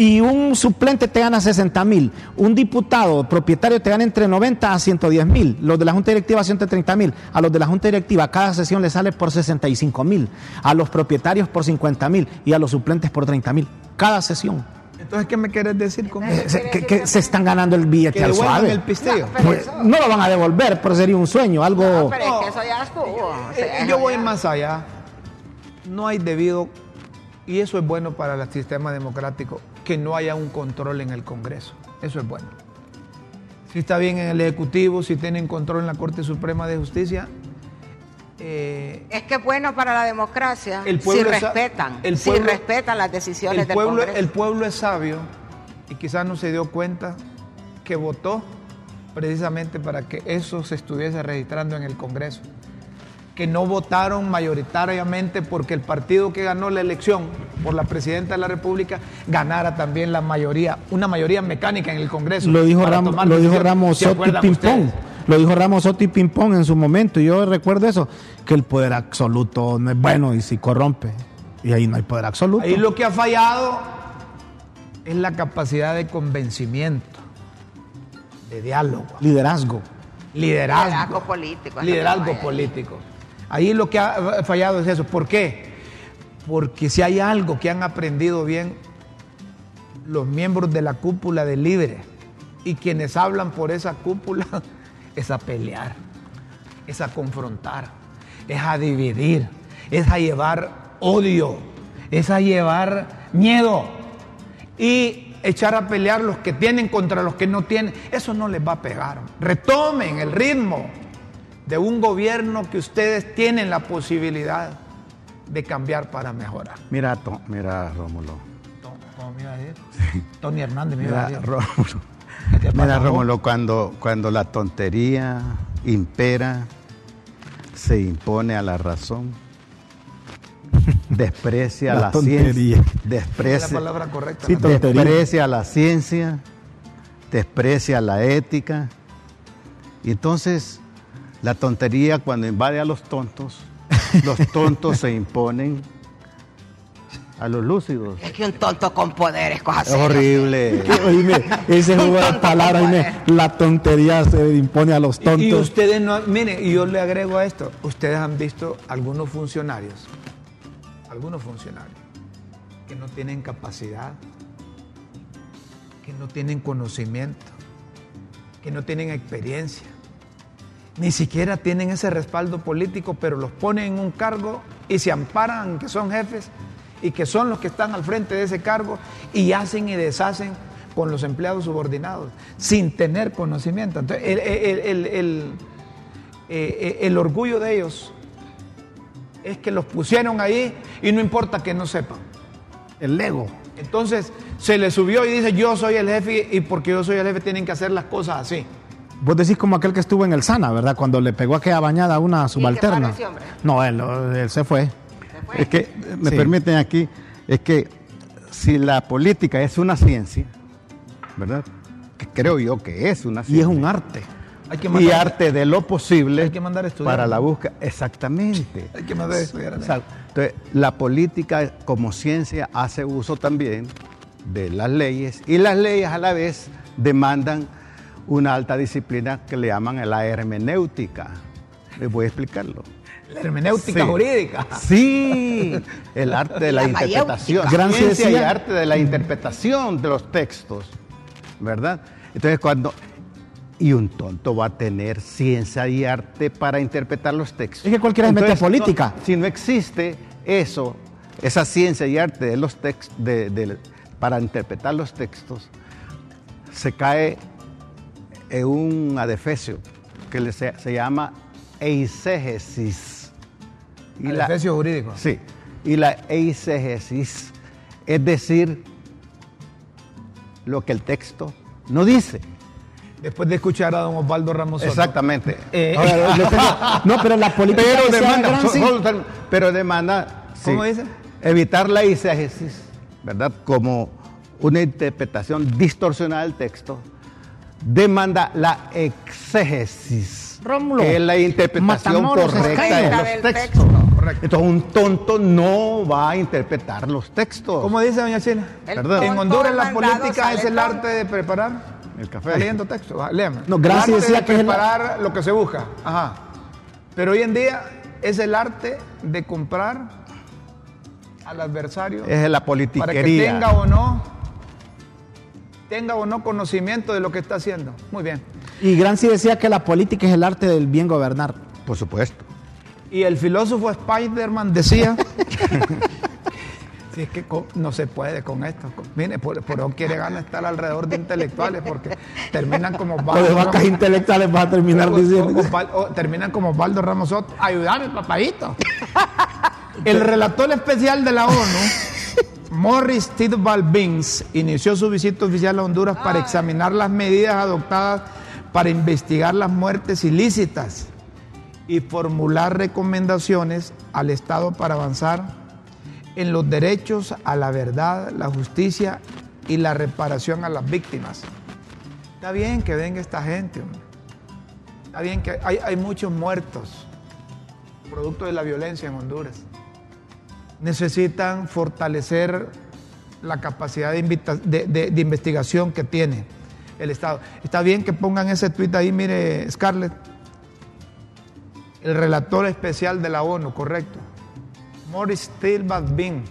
Y un suplente te gana 60 mil. Un diputado propietario te gana entre 90 a 110 mil. Los de la Junta Directiva 130 mil. A los de la Junta Directiva cada sesión le sale por 65 mil. A los propietarios por 50 mil. Y a los suplentes por 30 mil. Cada sesión. Entonces, ¿qué me quieres decir con eso? se- que, que se están ganando el billete Que al suave. el pisteo. Pero Pues, eso- no lo van a devolver, pero sería un sueño, algo... No, pero No. es que eso ya estuvo. o sea, Eh, yo voy ya- más allá. No hay debido, y eso es bueno para el sistema democrático, que no haya un control en el Congreso. Eso es bueno. Si está bien en el Ejecutivo, si tienen control en la Corte Suprema de Justicia, eh, Es que es bueno para la democracia El si pueblo es sa- respetan, el si pueblo- respetan las decisiones el del pueblo, Congreso. el pueblo es sabio y quizás no se dio cuenta que votó precisamente para que eso se estuviese registrando en el Congreso. Que no votaron mayoritariamente porque el partido que ganó la elección por la presidenta de la República ganara también la mayoría, una mayoría mecánica en el Congreso. Lo dijo, Ram- lo dijo. Ramos ¿Se Sotti acuerdan Pimpón. Lo dijo Ramos Sotti Pimpón en su momento. y Yo recuerdo eso, que el poder absoluto no es bueno y si corrompe. Y ahí no hay poder absoluto. Ahí lo que ha fallado es la capacidad de convencimiento, de diálogo. Liderazgo. liderazgo. Liderazgo político, Liderazgo político. Ahí lo que ha fallado es eso. ¿Por qué? Porque si hay algo que han aprendido bien los miembros de la cúpula de Libre y quienes hablan por esa cúpula [LAUGHS] es a pelear, es a confrontar, es a dividir, es a llevar odio, es a llevar miedo y echar a pelear los que tienen contra los que no tienen. Eso no les va a pegar. Retomen el ritmo de un gobierno que ustedes tienen la posibilidad de cambiar para mejorar. Mira, to- mira, Rómulo. ¿Cómo me iba a decir? Tony Hernández me iba Mira, a decir. Rómulo. ¿Qué te pasa, Mira? Rómulo, cuando, cuando la tontería impera, se impone a la razón, desprecia La ciencia, Es la desprecia, palabra correcta. Sí, desprecia la ciencia, desprecia la ética. Y entonces, la tontería cuando invade a los tontos, [LAUGHS] los tontos se imponen a los lúcidos. Es que un tonto con poder es cosa Es seria. horrible. [LAUGHS] Oíme, ese juego de palabras, oíme, la tontería se impone a los Y tontos. ustedes no, miren, y yo le agrego a esto, ustedes han visto algunos funcionarios, algunos funcionarios que no tienen capacidad, que no tienen conocimiento, que no tienen experiencia, ni siquiera tienen ese respaldo político, pero los ponen en un cargo y se amparan que son jefes y que son los que están al frente de ese cargo y hacen y deshacen con los empleados subordinados sin tener conocimiento. Entonces, el, el- el- el- eh, el orgullo de ellos es que los pusieron ahí y no importa que no sepan. El ego. Entonces se le subió y dice yo soy el jefe y porque yo soy el jefe tienen que hacer las cosas así. Vos decís como aquel que estuvo en el Sana, ¿verdad? Cuando le pegó aquella bañada a una subalterna. ese? No, él, él se fue. Es que, me Sí. permiten aquí, es que si la política es una ciencia, ¿verdad? Que creo yo que es una Y ciencia. es un arte. Hay que Y mandar, arte de lo posible Hay que mandar a estudiar. para la búsqueda. Exactamente. hay que mandar a estudiar. O sea, entonces, la política como ciencia hace uso también de las leyes y las leyes a la vez demandan una alta disciplina que le llaman la hermenéutica. Les voy a explicarlo. La hermenéutica Sí. jurídica. Sí, el arte de la, La interpretación. Gran ciencia y arte de la interpretación de los textos, ¿verdad? Entonces cuando y un tonto va a tener ciencia y arte para interpretar los textos. Es que cualquiera se mete a Entonces, política. no, si no existe eso, esa ciencia y arte de los textos, para interpretar los textos, se cae en un adefesio que se, se llama eisegesis. Y la- Adefesio jurídico. Sí, y la eisegesis es decir lo que el texto no dice. Después de escuchar a don Osvaldo Ramos Soto. Exactamente. Eh, [LAUGHS] Ahora, tengo- [LAUGHS] [LAUGHS] no, pero la política pero demanda, gran sí- pero demanda ¿Cómo sí, dice? evitar la eisegesis, ¿verdad? Como una interpretación distorsionada del texto, demanda la exégesis, Rómulo, que es la interpretación correcta de los textos. texto. Entonces un tonto no va a interpretar los textos. ¿Cómo dice doña China? Perdón. En Honduras la política es el tonto. arte de preparar. El café. Está leyendo texto, va, léame. No, gracias, El arte decía de que es la- preparar lo que se busca. Ajá. Pero hoy en día es el arte de comprar al adversario Es la para que politiquería. tenga o no tenga o no conocimiento de lo que está haciendo. Muy bien. Y Gramsci decía que la política es el arte del bien gobernar. Por supuesto. Y el filósofo Spiderman decía, si es que no se puede con esto. Mire, por, por eso quiere ganas estar alrededor de intelectuales porque terminan como [LAUGHS] de vacas Ramos- intelectuales vas a terminar diciendo. Terminan como Osvaldo Ramos Soto. Ayúdame, papadito. [LAUGHS] El relator especial de la ONU, Morris Tidball Binks, inició su visita oficial a Honduras para examinar las medidas adoptadas para investigar las muertes ilícitas y formular recomendaciones al Estado para avanzar en los derechos a la verdad, la justicia y la reparación a las víctimas. Está bien que venga esta gente, hombre. Está bien que hay, hay muchos muertos, producto de la violencia en Honduras. Necesitan fortalecer la capacidad de, de- de- investigación que tiene el Estado. Está bien que pongan ese tuit ahí, mire, Scarlett. El relator especial de la ONU, correcto. Morris Tilbach Bin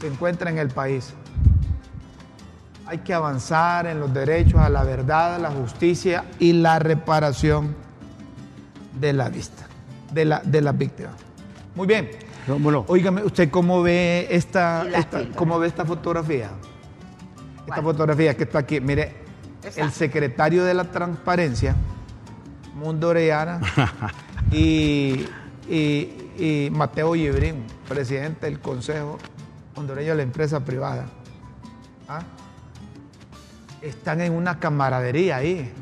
se encuentra en el país. Hay que avanzar en los derechos a la verdad, la justicia y la reparación de la vista, de la, de las víctimas. Muy bien, Rómulo. Óigame, ¿usted cómo ve esta, cómo ve esta fotografía? Esta ¿Cuál? fotografía que está aquí. Mire, el secretario de la Transparencia, Mundo Orellana, [LAUGHS] y, y- y Mateo Yebrín, presidente del Consejo Hondureño de la Empresa Privada. ¿Ah? Están en una camaradería ahí.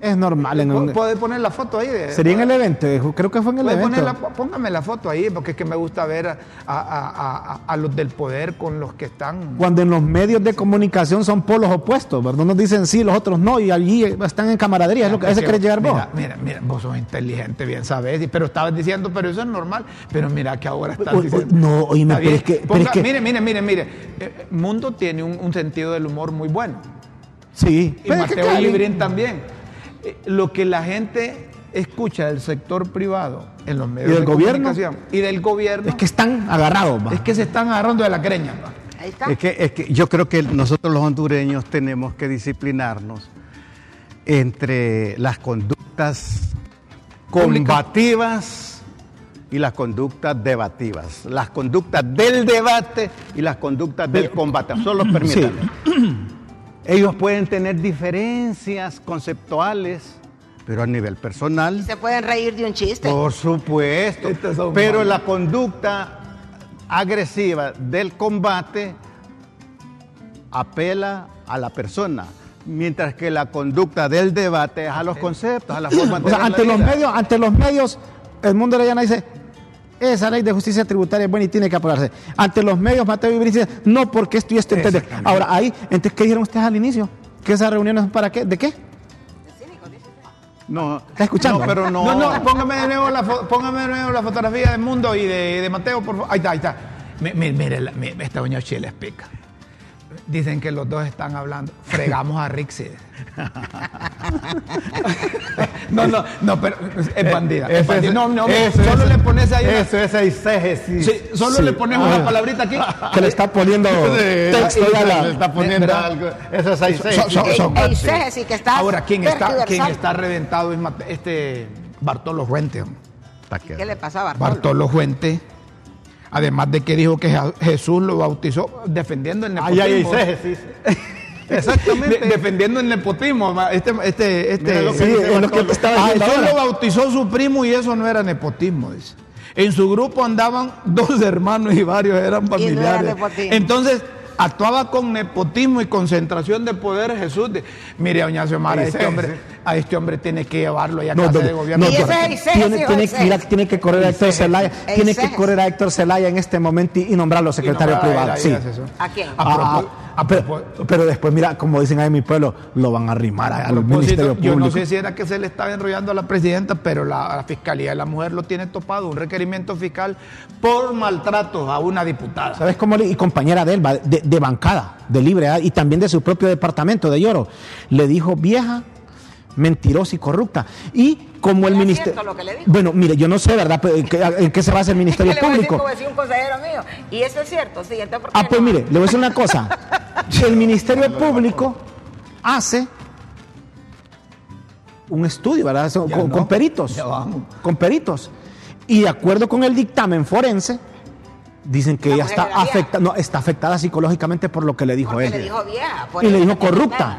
Es normal. En un- ¿Puede poner la foto ahí? de- Sería en el evento, eh, creo que fue en el evento. poner la- póngame la foto ahí, porque es que me gusta ver a, a- a- a- a los del poder con los que están. Cuando en los medios de comunicación son polos opuestos, ¿verdad? Unos dicen sí, los otros no, y allí están en camaradería, es lo que a ese querés llegar vos. Mira, mira, mira, vos sos inteligente, bien sabes, y- pero estabas diciendo, pero eso es normal. Pero mira que ahora estás uy, diciendo. no, oíme, pero es que- pero Ponga- es que- Mire, mire, mire, mire. Eh, Mundo tiene un, un sentido del humor muy bueno. Sí. Y Pero es que, Mateo Librín también. Eh, Lo que la gente escucha del sector privado en los medios del de gobierno? comunicación y del gobierno Es que están agarrados, es que se están agarrando de la creña. Ahí está. Es que, es que yo creo que nosotros los hondureños tenemos que disciplinarnos entre las conductas combativas y las conductas debativas. Las conductas del debate y las conductas del combate. Solo permítanme. Ellos pueden tener diferencias conceptuales, pero a nivel personal Se pueden reír de un chiste. por supuesto. Pero la conducta agresiva del combate apela a la persona, mientras que la conducta del debate es a los conceptos, a la forma de O sea, ver la ante los vida. medios, ante los medios, el mundo Orellana dice, esa ley de justicia tributaria es buena y tiene que aprobarse. Ante los medios, Mateo Ibrí dice, no, porque esto y esto entiende. Ahora, ahí, entonces, ¿qué dijeron ustedes al inicio? ¿Que esas reuniones para qué? ¿De qué? No, ¿Está escuchando? No, pero no. No, no, póngame de nuevo la, póngame de nuevo la fotografía de Mundo y de, de Mateo, por favor. Ahí está, ahí está. Mi- mi- Mire, la- mi- esta doña Chile explica. Dicen que los dos están hablando. Fregamos a Rixi. [LAUGHS] no, no, no, pero es bandida. es bandida. no, no, eso solo le pones ahí. una- Eso es eisegesis. Sí, solo Sí. le pones una palabrita aquí. [LAUGHS] Que le está poniendo texto la- le está poniendo ¿verdad? algo. Eso es eisegesis. Son- son- que está Ahora, ¿quién está, quién tergiversando. está reventado es este Bartolo Fuente. ¿Qué le pasaba a Bartolo? Bartolo Fuente, además de que dijo que Jesús lo bautizó defendiendo el Ahí hay nepotismo. eisegesis. Exactamente. [LAUGHS] De- defendiendo el nepotismo. Este, este, este, Mira lo que Sí, dice es lo que estaba a diciendo Jesús ahora. lo bautizó su primo y eso no era nepotismo, dice. En su grupo andaban [LAUGHS] dos hermanos y varios eran no era familiares. nepotismo. Entonces, actuaba con nepotismo y concentración de poder Jesús. de- Mire, doña Xiomara, Sí, este sí, hombre, sí. A este hombre tiene que llevarlo ya a No, casa no, de gobierno. no, ¿Y ese no. es eisegesis tiene, tiene, mira, tiene que correr a Héctor Zelaya, tiene que correr a Héctor Zelaya en este momento y, y nombrarlo secretario Y privado. ahí, Sí. ¿A quién? A Ah, ah, a pero, después, mira, como dicen ahí en mi pueblo, lo van a arrimar A al propósito, Ministerio yo no sé si era que se le estaba enrollando a la presidenta, pero la, la Fiscalía de la Mujer lo tiene topado, un requerimiento fiscal por maltratos a una diputada. ¿Sabes cómo? le- Y compañera de él, de, de bancada, de libre, ¿ah? y también de su propio departamento de Lloro. Le dijo vieja, mentirosa y corrupta. Y como el ¿Era ministerio. Bueno, mire, yo no sé, ¿verdad? ¿En qué, qué se basa el Es que Ministerio le voy a decir Público? como decía un consejero mío. Y eso es cierto, sí. Entonces, ¿por qué Ah, pues no? mire, le voy a decir una cosa. El Ministerio Público hace un estudio, ¿verdad? Con, no, con peritos. ya vamos. Con peritos. Y de acuerdo con el dictamen forense, dicen que La ella está, afecta, no, está afectada psicológicamente por lo que le dijo Porque él. le dijo vieja. por y le dijo corrupta.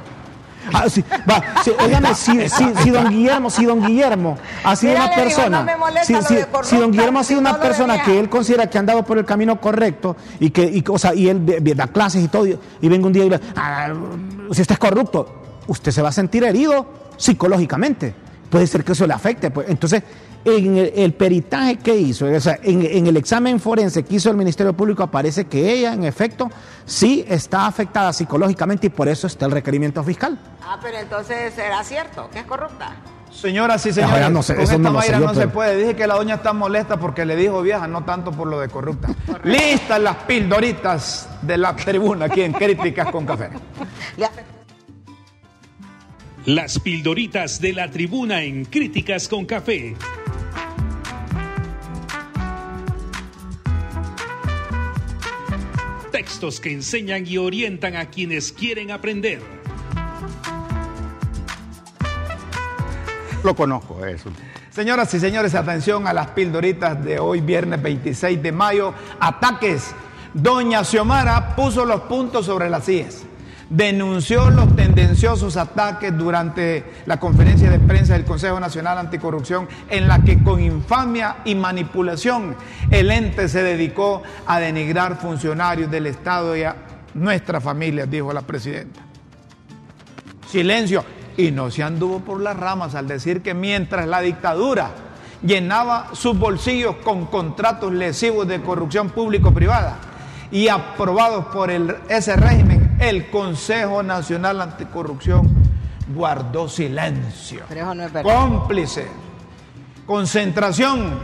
Ah, sí, va, sí, óigame, si, si- si don Guillermo, si don Guillermo ha sido Mira, una persona, no si, don Guillermo ha sido una persona que él considera que ha andado por el camino correcto y que, y, o sea, y él da clases y todo, y, y venga un día y le, ah, si usted es corrupto, usted se va a sentir herido psicológicamente. Puede ser que eso le afecte. Pues. Entonces, en el, el peritaje que hizo, o sea, en, en el examen forense que hizo el Ministerio Público, aparece que ella, en efecto, sí está afectada psicológicamente y por eso está el requerimiento fiscal. Ah, pero entonces será cierto que es corrupta. Señoras y señores, Ahora no sé, con eso esta no sé yo, no se puede. Dije que la doña está molesta porque le dijo vieja, no tanto por lo de corrupta. [LAUGHS] Listas las pildoritas de la tribuna aquí en Críticas con Café. Las pildoritas de la tribuna en Críticas con Café. Textos que enseñan y orientan a quienes quieren aprender. Lo conozco, eso. Señoras y señores, atención a las pildoritas de hoy, viernes 26 de mayo. Ataques. Doña Xiomara puso los puntos sobre las IES. Denunció los tendenciosos ataques durante la conferencia de prensa del Consejo Nacional Anticorrupción, en la que con infamia y manipulación el ente se dedicó a denigrar funcionarios del Estado y a nuestra familia, dijo la presidenta. Silencio. Y no se anduvo por las ramas al decir que mientras la dictadura llenaba sus bolsillos con contratos lesivos de corrupción público-privada y aprobados por ese régimen, el Consejo Nacional Anticorrupción guardó silencio. Pero eso no es verdad. Cómplice. Concentración.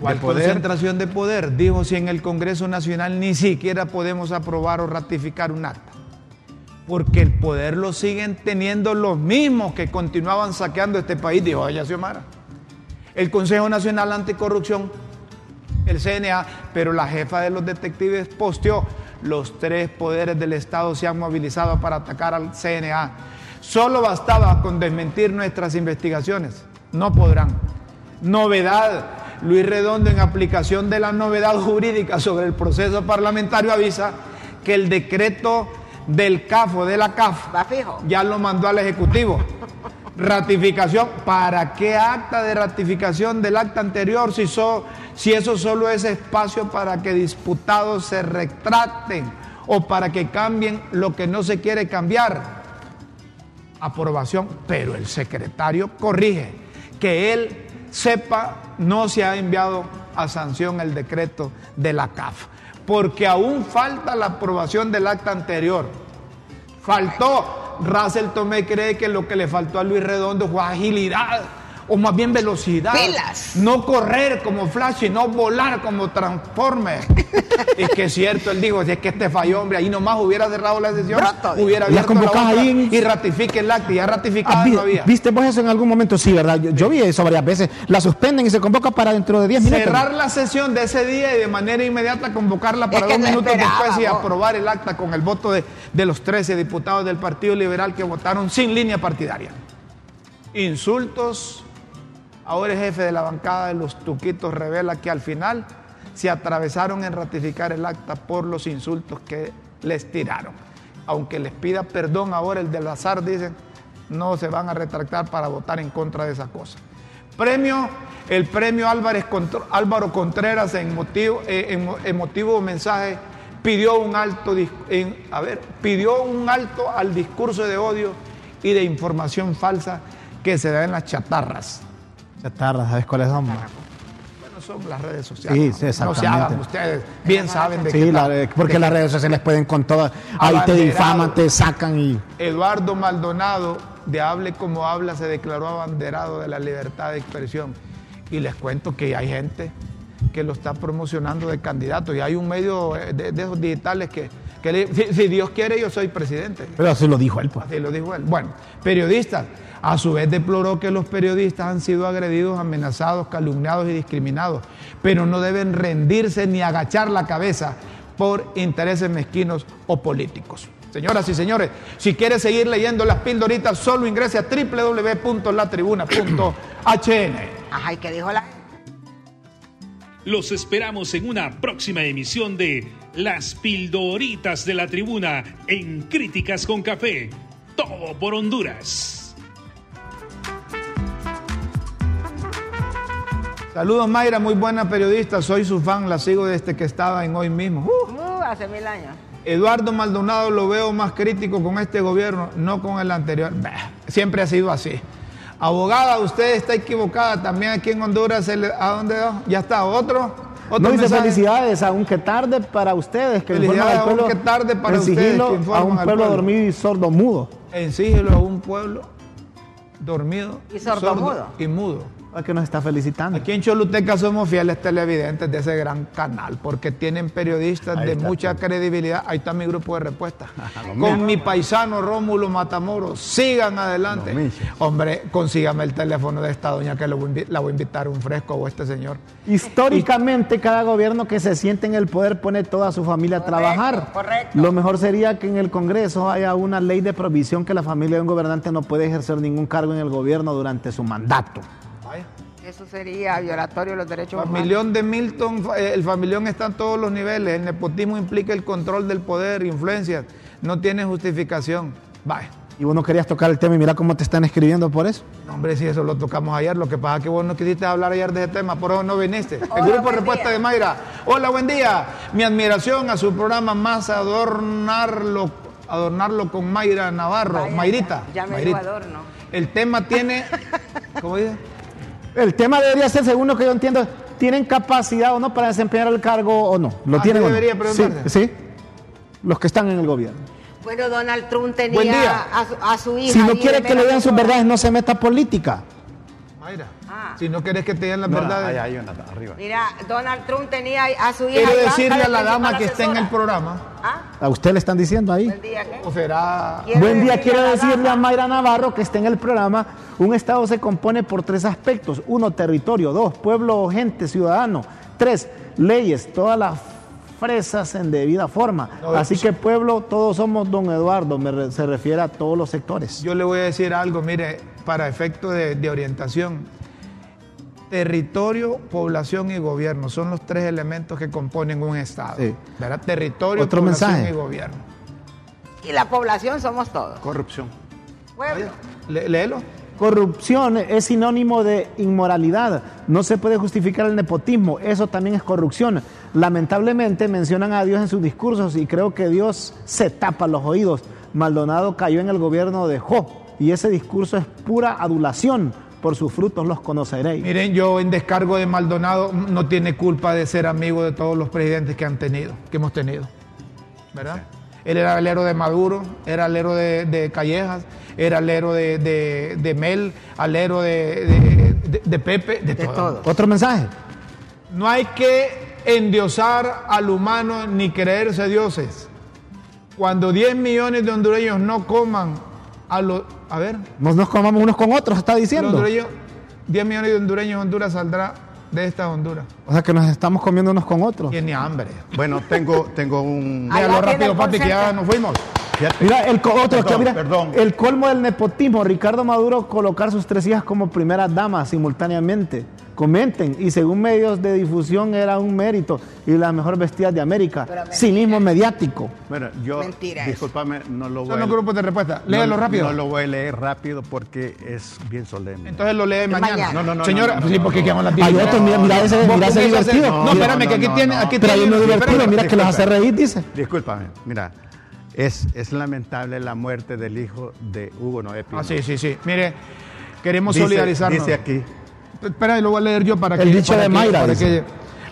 ¿Cuál poder? concentración de poder? Dijo si en el Congreso Nacional ni siquiera podemos aprobar o ratificar un acta. Porque el poder lo siguen teniendo los mismos que continuaban saqueando este país, dijo ella Xiomara. El Consejo Nacional Anticorrupción, el CNA, pero la jefa de los detectives posteó, los tres poderes del Estado se han movilizado para atacar al CNA. Solo bastaba con desmentir nuestras investigaciones. No podrán. Novedad. Luis Redondo, en aplicación de la novedad jurídica sobre el proceso parlamentario, avisa que el decreto del CAFO, de la CAF, ya lo mandó al Ejecutivo. Ratificación. ¿Para qué acta de ratificación del acta anterior si, si eso solo es espacio para que disputados se retracten o para que cambien lo que no se quiere cambiar? Aprobación, pero el secretario corrige que él sepa no se ha enviado a sanción el decreto de la CAF, porque aún falta la aprobación del acta anterior. Faltó. Russell Tomé cree que lo que le faltó a Luis Redondo fue agilidad o más bien velocidad. Pilas. No correr como Flash y no volar como Transformer. [LAUGHS] es que es cierto, él dijo, si es que este falló, hombre, ahí nomás hubiera cerrado la sesión, Broto, hubiera abierto la otra ahí en- y ratifique el acta, y ya ratificada Ah, vi- no había. ¿Viste vos eso en algún momento? Sí, ¿verdad? Yo, yo vi eso varias veces. La suspenden y se convoca para dentro de 10 minutos. Cerrar la sesión de ese día y de manera inmediata convocarla para que dos minutos después y aprobar el acta con el voto de, de los 13 diputados del Partido Liberal que votaron sin línea partidaria. Insultos. Ahora el jefe de la bancada de los Tuquitos revela que al final se atravesaron en ratificar el acta por los insultos que les tiraron. Aunque les pida perdón ahora el del azar, dicen, no se van a retractar para votar en contra de esa cosa. Premio, el premio Álvarez Álvaro Contreras en motivo, eh, en mensaje pidió un alto, a ver, pidió un alto al discurso de odio y de información falsa que se da en las chatarras. Chatarra, ¿sabes cuáles son? Bueno, son las redes sociales. Sí, ¿no? sí, No se hagan ustedes, bien saben de Sí, qué la- tal- porque de las redes sociales pueden con todas. Ahí te difaman, te sacan y. Eduardo Maldonado, de Hable como habla, se declaró abanderado de la libertad de expresión. Y les cuento que hay gente que lo está promocionando de candidato. Y hay un medio eh, de, de esos digitales que, que le- si, si Dios quiere, yo soy presidente. Pero así lo dijo él, pues. Así lo dijo él. Bueno, periodistas. A su vez deploró que los periodistas han sido agredidos, amenazados, calumniados y discriminados, pero no deben rendirse ni agachar la cabeza por intereses mezquinos o políticos. Señoras y señores, si quiere seguir leyendo las pildoritas, solo ingrese a www.latribuna.hn. Ajá, ¿y qué dijo la Los esperamos en una próxima emisión de Las Pildoritas de la Tribuna en Críticas con Café. Todo por Honduras. Saludos Mayra, muy buena periodista, soy su fan, la sigo desde que estaba en hoy mismo. Uh. Uh, hace mil años. Eduardo Maldonado lo veo más crítico con este gobierno, no con el anterior. Bah, siempre ha sido así. Abogada, usted está equivocada. También aquí en Honduras, se le- ¿a dónde va? Ya está, otro. otro No dice mensaje. felicidades, aunque tarde para ustedes, que informan Felicidades, al pueblo. aunque tarde para en ustedes, sigilo que informan a un al pueblo pueblo. dormido y sordo mudo. En sigilo a un pueblo dormido Y sordomudo. y mudo. ¿A que nos está felicitando? Aquí en Choluteca somos fieles televidentes de ese gran canal porque tienen periodistas Ahí de está mucha credibilidad. Ahí está mi grupo de respuesta. [LAUGHS] Con mi paisano Rómulo Matamoros. Sigan adelante. Hombre, consígame el teléfono de esta doña que voy la voy a invitar un fresco o este señor. Históricamente, cada gobierno que se siente en el poder pone toda su familia a trabajar. correcto. Lo mejor sería que en el Congreso haya una ley de provisión que la familia de un gobernante no puede ejercer ningún cargo en el gobierno durante su mandato. Eso sería violatorio de los derechos humanos. Familión de Milton, eh, el familión está en todos los niveles. El nepotismo implica el control del poder, influencias. No tiene justificación. Vaya. Y vos no querías tocar el tema y mira cómo te están escribiendo por eso. No, Hombre, si eso lo tocamos ayer, lo que pasa es que vos no quisiste hablar ayer de ese tema, por eso no viniste. El grupo de respuesta día. de Mayra. Hola, buen día. Mi admiración a su programa más adornarlo, adornarlo con Mayra Navarro, Vaya, Mayrita. Ya, ya me Mayrita. adorno. El tema tiene, [LAUGHS] ¿cómo dice? El tema debería ser, según lo que yo entiendo, ¿tienen capacidad o no para desempeñar el cargo o no? ¿Lo Así tienen o no? debería preguntarse. Sí, sí. Los que están en el gobierno. Bueno, Donald Trump tenía Buen día. A, su, a su hija. Si no quiere que le digan sus verdades, no se meta política. Mayra. Ah. Si no querés que te digan las Mira, verdades. ahí hay una arriba. Mira, Donald Trump tenía a su hija. Quiero decirle de a la dama que está en el programa. ¿Ah? A usted le están diciendo ahí. ¿Buen día qué? O será. Buen día, quiero a la decirle a Mayra Navarro que está en el programa. Un Estado se compone por tres aspectos. Uno, territorio. Dos, pueblo o gente, ciudadano. Tres, leyes. Todas las fresas en debida forma. No, Así que pueblo, todos somos don Eduardo. me re- se refiere a todos los sectores. Yo le voy a decir algo, mire, para efecto de, de orientación. Territorio, población y gobierno son los tres elementos que componen un Estado. Sí. ¿Verdad? Territorio, Otro población mensaje. y gobierno. Y la población somos todos. Corrupción. Pueblo. Lé- Léelo. Corrupción es sinónimo de inmoralidad. No se puede justificar el nepotismo. Eso también es corrupción. Lamentablemente mencionan a Dios en sus discursos y creo que Dios se tapa los oídos. Maldonado cayó en el gobierno de Jo y ese discurso es pura adulación. Por sus frutos los conoceréis. Miren, yo en descargo de Maldonado no tiene culpa de ser amigo de todos los presidentes que han tenido, que hemos tenido. ¿Verdad? Él era alero de Maduro, era alero de, de Callejas, era alero de, de- de Mel, alero de, de- de- de Pepe, de, De todo. todo. Otro mensaje. No hay que endiosar al humano ni creerse dioses. Cuando 10 millones de hondureños no coman a los... A ver, Nos, nos comamos unos con otros, está diciendo. hondureños, 10 millones de hondureños, Honduras saldrá de esta Honduras. O sea que nos estamos comiendo unos con otros. Tiene hambre. Bueno, tengo, tengo un. Tiene rápido, papi, que ya nos fuimos. Mira, el, co- otro, Perdón, mira, perdón. el colmo del nepotismo, Ricardo Maduro colocar sus tres hijas como primeras damas simultáneamente. Comenten, y según medios de difusión era un mérito y las mejor vestidas de América. Pero mentira. Cinismo mediático. Bueno, yo, Mentira eso. discúlpame, no lo voy Son a los grupos de respuesta. Léelo no, rápido. No lo voy a leer rápido porque es bien solemne. Entonces lo lee mañana. mañana. No, no, no, Señora, no, no, sí, porque no. quedamos las Hay diez. otros, mira, mira ese, mira ese divertido. No, espérame, que aquí no, tiene. Aquí Pero hay uno divertido, mira que los hace reír, dice. Discúlpame, mira, es, es lamentable la muerte del hijo de Hugo Noé Pino. Ah, sí, sí, sí. Mire, queremos Dice- solidarizarnos. Dice aquí, Espera, lo voy a leer yo para El que. dicho para de que- Mayra, para que- ¿Quieres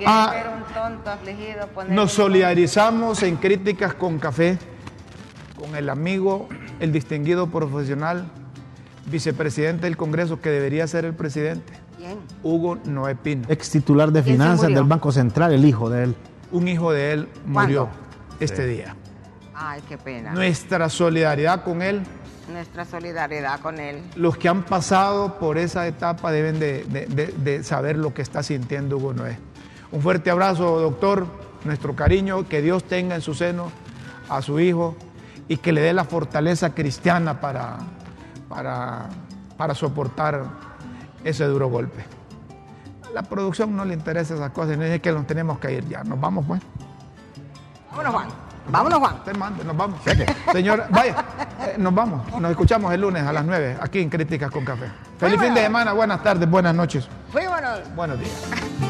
Ah, ver un tonto afligido poner Nos solidarizamos en críticas con café con el amigo, el distinguido profesional, vicepresidente del Congreso, que debería ser el presidente, ¿Quién? Hugo Noé Pino. Ex titular de ¿Quién se finanzas del Banco Central, el hijo de él. Un hijo de él murió ¿Cuándo? este día. Ay, qué pena. Nuestra solidaridad con él, Nuestra solidaridad con él. los que han pasado por esa etapa deben de, de- de- de saber lo que está sintiendo Hugo Noé. Un fuerte abrazo, doctor, nuestro cariño, que Dios tenga en su seno a su hijo y que le dé la fortaleza cristiana para, para, para soportar ese duro golpe. La producción no le interesa esas cosas, no es que nos tenemos que ir ya. Nos vamos, pues. Vámonos, Juan. Vámonos, Juan. Usted mande, nos vamos. Señor, vaya, eh, nos vamos. Nos escuchamos el lunes a las 9 aquí en Críticas con Café. Feliz fin de semana, buenas tardes, buenas noches, Fuímonos. buenos días.